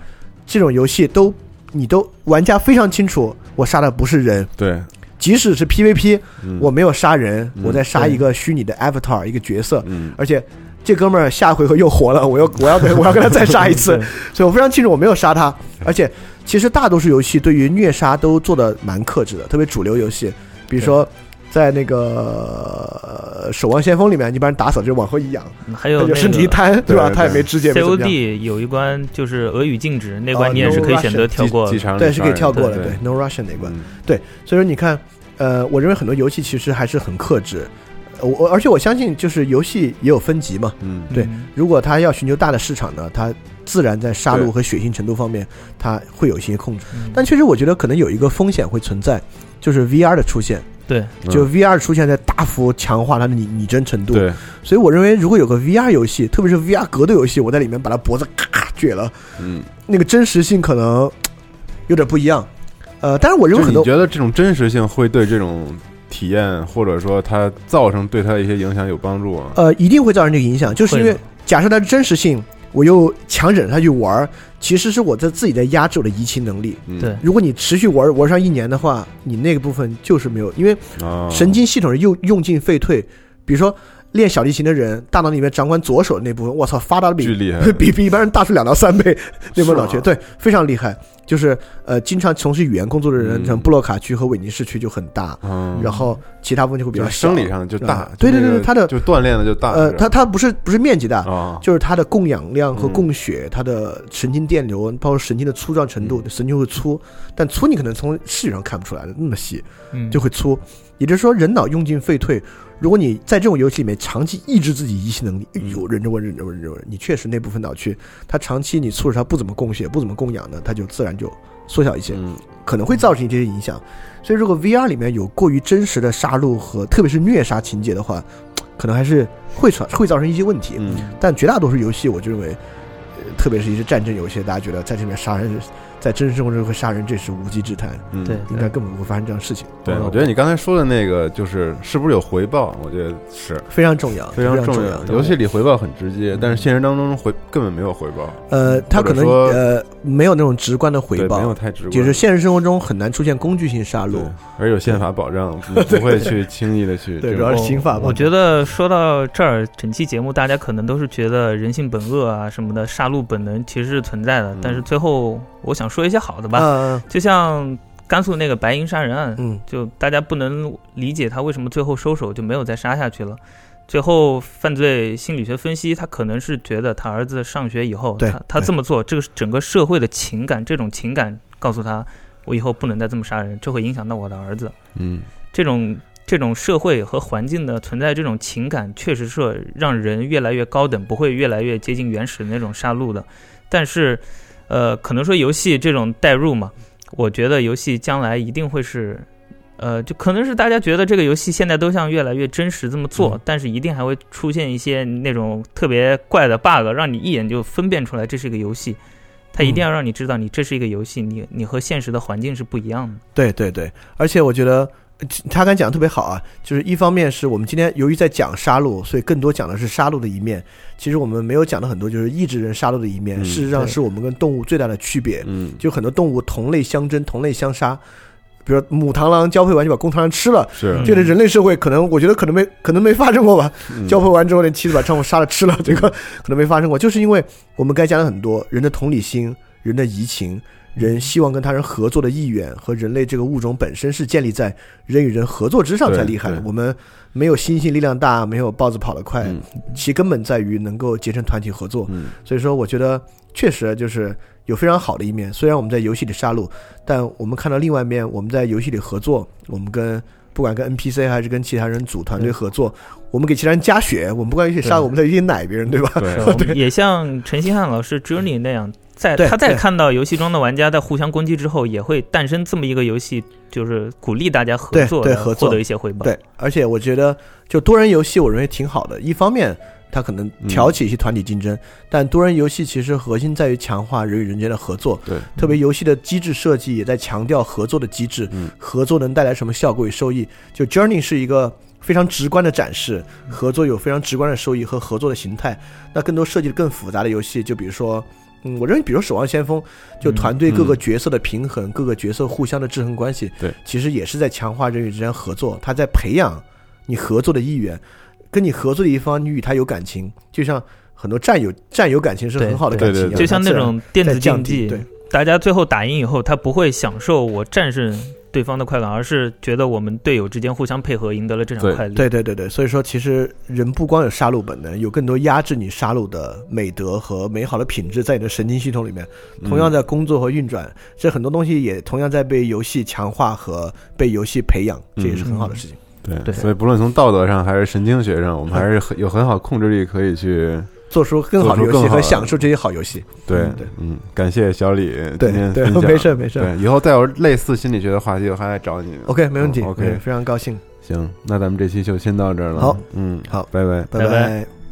这种游戏都你都玩家非常清楚，我杀的不是人，对，即使是 PVP，嗯。我没有杀人，嗯。我在杀一个虚拟的 avatar 一个角色，嗯。而且这哥们儿下回合又活了，我要我要跟 *laughs* 我要跟他再杀一次，所以我非常清楚我没有杀他。而且其实大多数游戏对于虐杀都做的蛮克制的，特别主流游戏，比如说。在那个呃《守望先锋》里面，你把人打死就往后一仰，还有身体一摊，对吧？他也没肢解，COD 有一关就是俄语禁止，那哦关你也是可以选择跳过对，是可以跳过的，对对，No Russian 那关。嗯对，所以说你看，呃，我认为很多游戏其实还是很克制。呃我而且我相信，就是游戏也有分级嘛。嗯对嗯如果他要寻求大的市场呢，他自然在杀戮和血腥程度方面，他会有一些控制。嗯但确实，我觉得可能有一个风险会存在，就是 VR 的出现，对，就 VR 出现在大幅强化它的拟拟真程度。对，所以我认为，如果有个 VR 游戏，特别是 VR 格斗游戏，我在里面把它脖子咔撅了，嗯，那个真实性可能有点不一样。呃，但是我认为很多你觉得这种真实性会对这种体验，或者说它造成对它的一些影响有帮助啊？呃，一定会造成这个影响，就是因为假设它的真实性，我又强忍它去玩儿，其实是我在自己在压制我的移情能力。嗯对如果你持续玩玩上一年的话，你那个部分就是没有，因为啊，神经系统是用用进废退。比如说练小提琴的人，大脑里面掌管左手的那部分，我操，发达的比巨厉害。比比一般人大出两到三倍，*laughs* 那部脑区，对，非常厉害。就是呃，经常从事语言工作的人，嗯。像布洛卡区和韦尼市区就很大，嗯，然后其他部分就会比较小。生理上就大啊，对对对就那个对它的就锻炼的就大，呃，是吧？它它不是不是面积大，啊，就是他的供氧量和嗯。供血，它的神经电流，包括神经的粗壮程度，神经会粗，但粗你可能从视觉上看不出来的，那么细嗯。就会粗。也就是说，人脑用进废退。如果你在这种游戏里面长期抑制自己移情能力，哎呦，忍着我，忍着我，忍着我，你确实那部分脑区，它长期你促使它不怎么供血，不怎么供氧的，它就自然就缩小一些。嗯可能会造成一些影响。所以，如果 VR 里面有过于真实的杀戮和特别是虐杀情节的话，可能还是会造会造成一些问题。嗯但绝大多数游戏，我就认为，呃特别是一些战争游戏，大家觉得在这里面杀人，在真实生活中会杀人，这是无稽之谈，嗯，对应该根本不会发生这样的事情。对，我觉得你刚才说的那个就是是不是有回报？我觉得是非常重要，非常重重要。游戏里回报很直接，但是现实当中回根本没有回报，呃，他可能说呃没有那种直观的回，报，没有太直观，就是现实生活中很难出现工具性杀戮对。，而有宪法保障，你不会去轻易的去对，主要是刑法吧。我觉得说到这儿，整期节目大家可能都是觉得人性本恶啊什么的，杀戮本能其实是存在的。嗯但是最后我想说一些好的吧，嗯就像甘肃那个白银杀人案，嗯就大家不能理解他为什么最后收手就没有再杀下去了。最后犯罪心理学分析，他可能是觉得他儿子上学以后，他他这么做，这个整个社会的情感，这种情感告诉他，我以后不能再这么杀人，这会影响到我的儿子。嗯这种这种社会和环境的存在，这种情感确实是让人越来越高等，不会越来越接近原始的那种杀戮的。但是，呃，可能说游戏这种代入嘛，我觉得游戏将来一定会是。呃，就可能是大家觉得这个游戏现在都像越来越真实这么做，嗯但是一定还会出现一些那种特别怪的 bug，让你一眼就分辨出来这是一个游戏。它一定要让你知道，你这是一个游戏，你你和现实的环境是不一样的。对对对，而且我觉得呃他刚讲的特别好啊，就是一方面是我们今天由于在讲杀戮，所以更多讲的是杀戮的一面。其实我们没有讲的很多就是抑制人杀戮的一面，嗯事实上是我们跟动物最大的区别。嗯，就很多动物同类相争，同类相杀。比如母螳螂交配完就把公螳螂吃了，是嗯这个人类社会可能我觉得可能没可能没发生过吧。嗯交配完之后，那妻子把丈夫杀了吃了，这个可能没发生过，就是因为我们该讲的很多人的同理心、人的移情、人希望跟他人合作的意愿和人类这个物种本身是建立在人与人合作之上才厉害的。我们没有猩猩力量大，没有豹子跑得快，嗯其根本在于能够结成团体合作。嗯所以说，我觉得确实就是有非常好的一面。虽然我们在游戏里杀戮，但我们看到另外一面，我们在游戏里合作，我们跟不管跟 NPC 还是跟其他人组团队合作，我们给其他人加血，我们不管一起杀，我们在一起奶别人，对吧？对 *laughs* 也像陈星汉老师 Journey 那样，在他在看到游戏中的玩家在互相攻击之后，也会诞生这么一个游戏，就是鼓励大家合作，来对合作获得一些回报。对，而且我觉得就多人游戏，我认为挺好的。一方面它可能挑起一些团体竞争。但多人游戏其实核心在于强化人与人间的合作，对，特别游戏的机制设计也在强调合作的机制，嗯合作能带来什么效果与收益。就 Journey 是一个非常直观的展示，合作有非常直观的收益和合作的形态。那更多设计的更复杂的游戏，就比如说。嗯，我认为，比如《守望先锋》，就团队各个角色的平衡，各个角色互相的制衡关系，对，其实也是在强化人与之间合作，他在培养你合作的意愿，跟你合作的一方，你与他有感情，就像很多战友战友感情是很好的感情一样，就像那种电子竞技，对，大家最后打赢以后，他不会享受我战胜对方的快感，而是觉得我们队友之间互相配合，赢得了这场快乐。对。对对对，所以说其实人不光有杀戮本能，有更多压制你杀戮的美德和美好的品质在你的神经系统里面，同样在工作和运转，这很多东西也同样在被游戏强化和被游戏培养，这也是很好的事情。对对，所以不论从道德上还是神经学上，我们还是很有很好控制力，可以去做出更好的游戏和享受这些好游戏。对对，嗯，感谢小李今天对分享，没事没事，对，以后再有类似心理学的话题，我还来找你。OK，没问题，OK，非常高兴。行，那咱们这期就先到这儿了。好，嗯，好，拜拜，拜拜。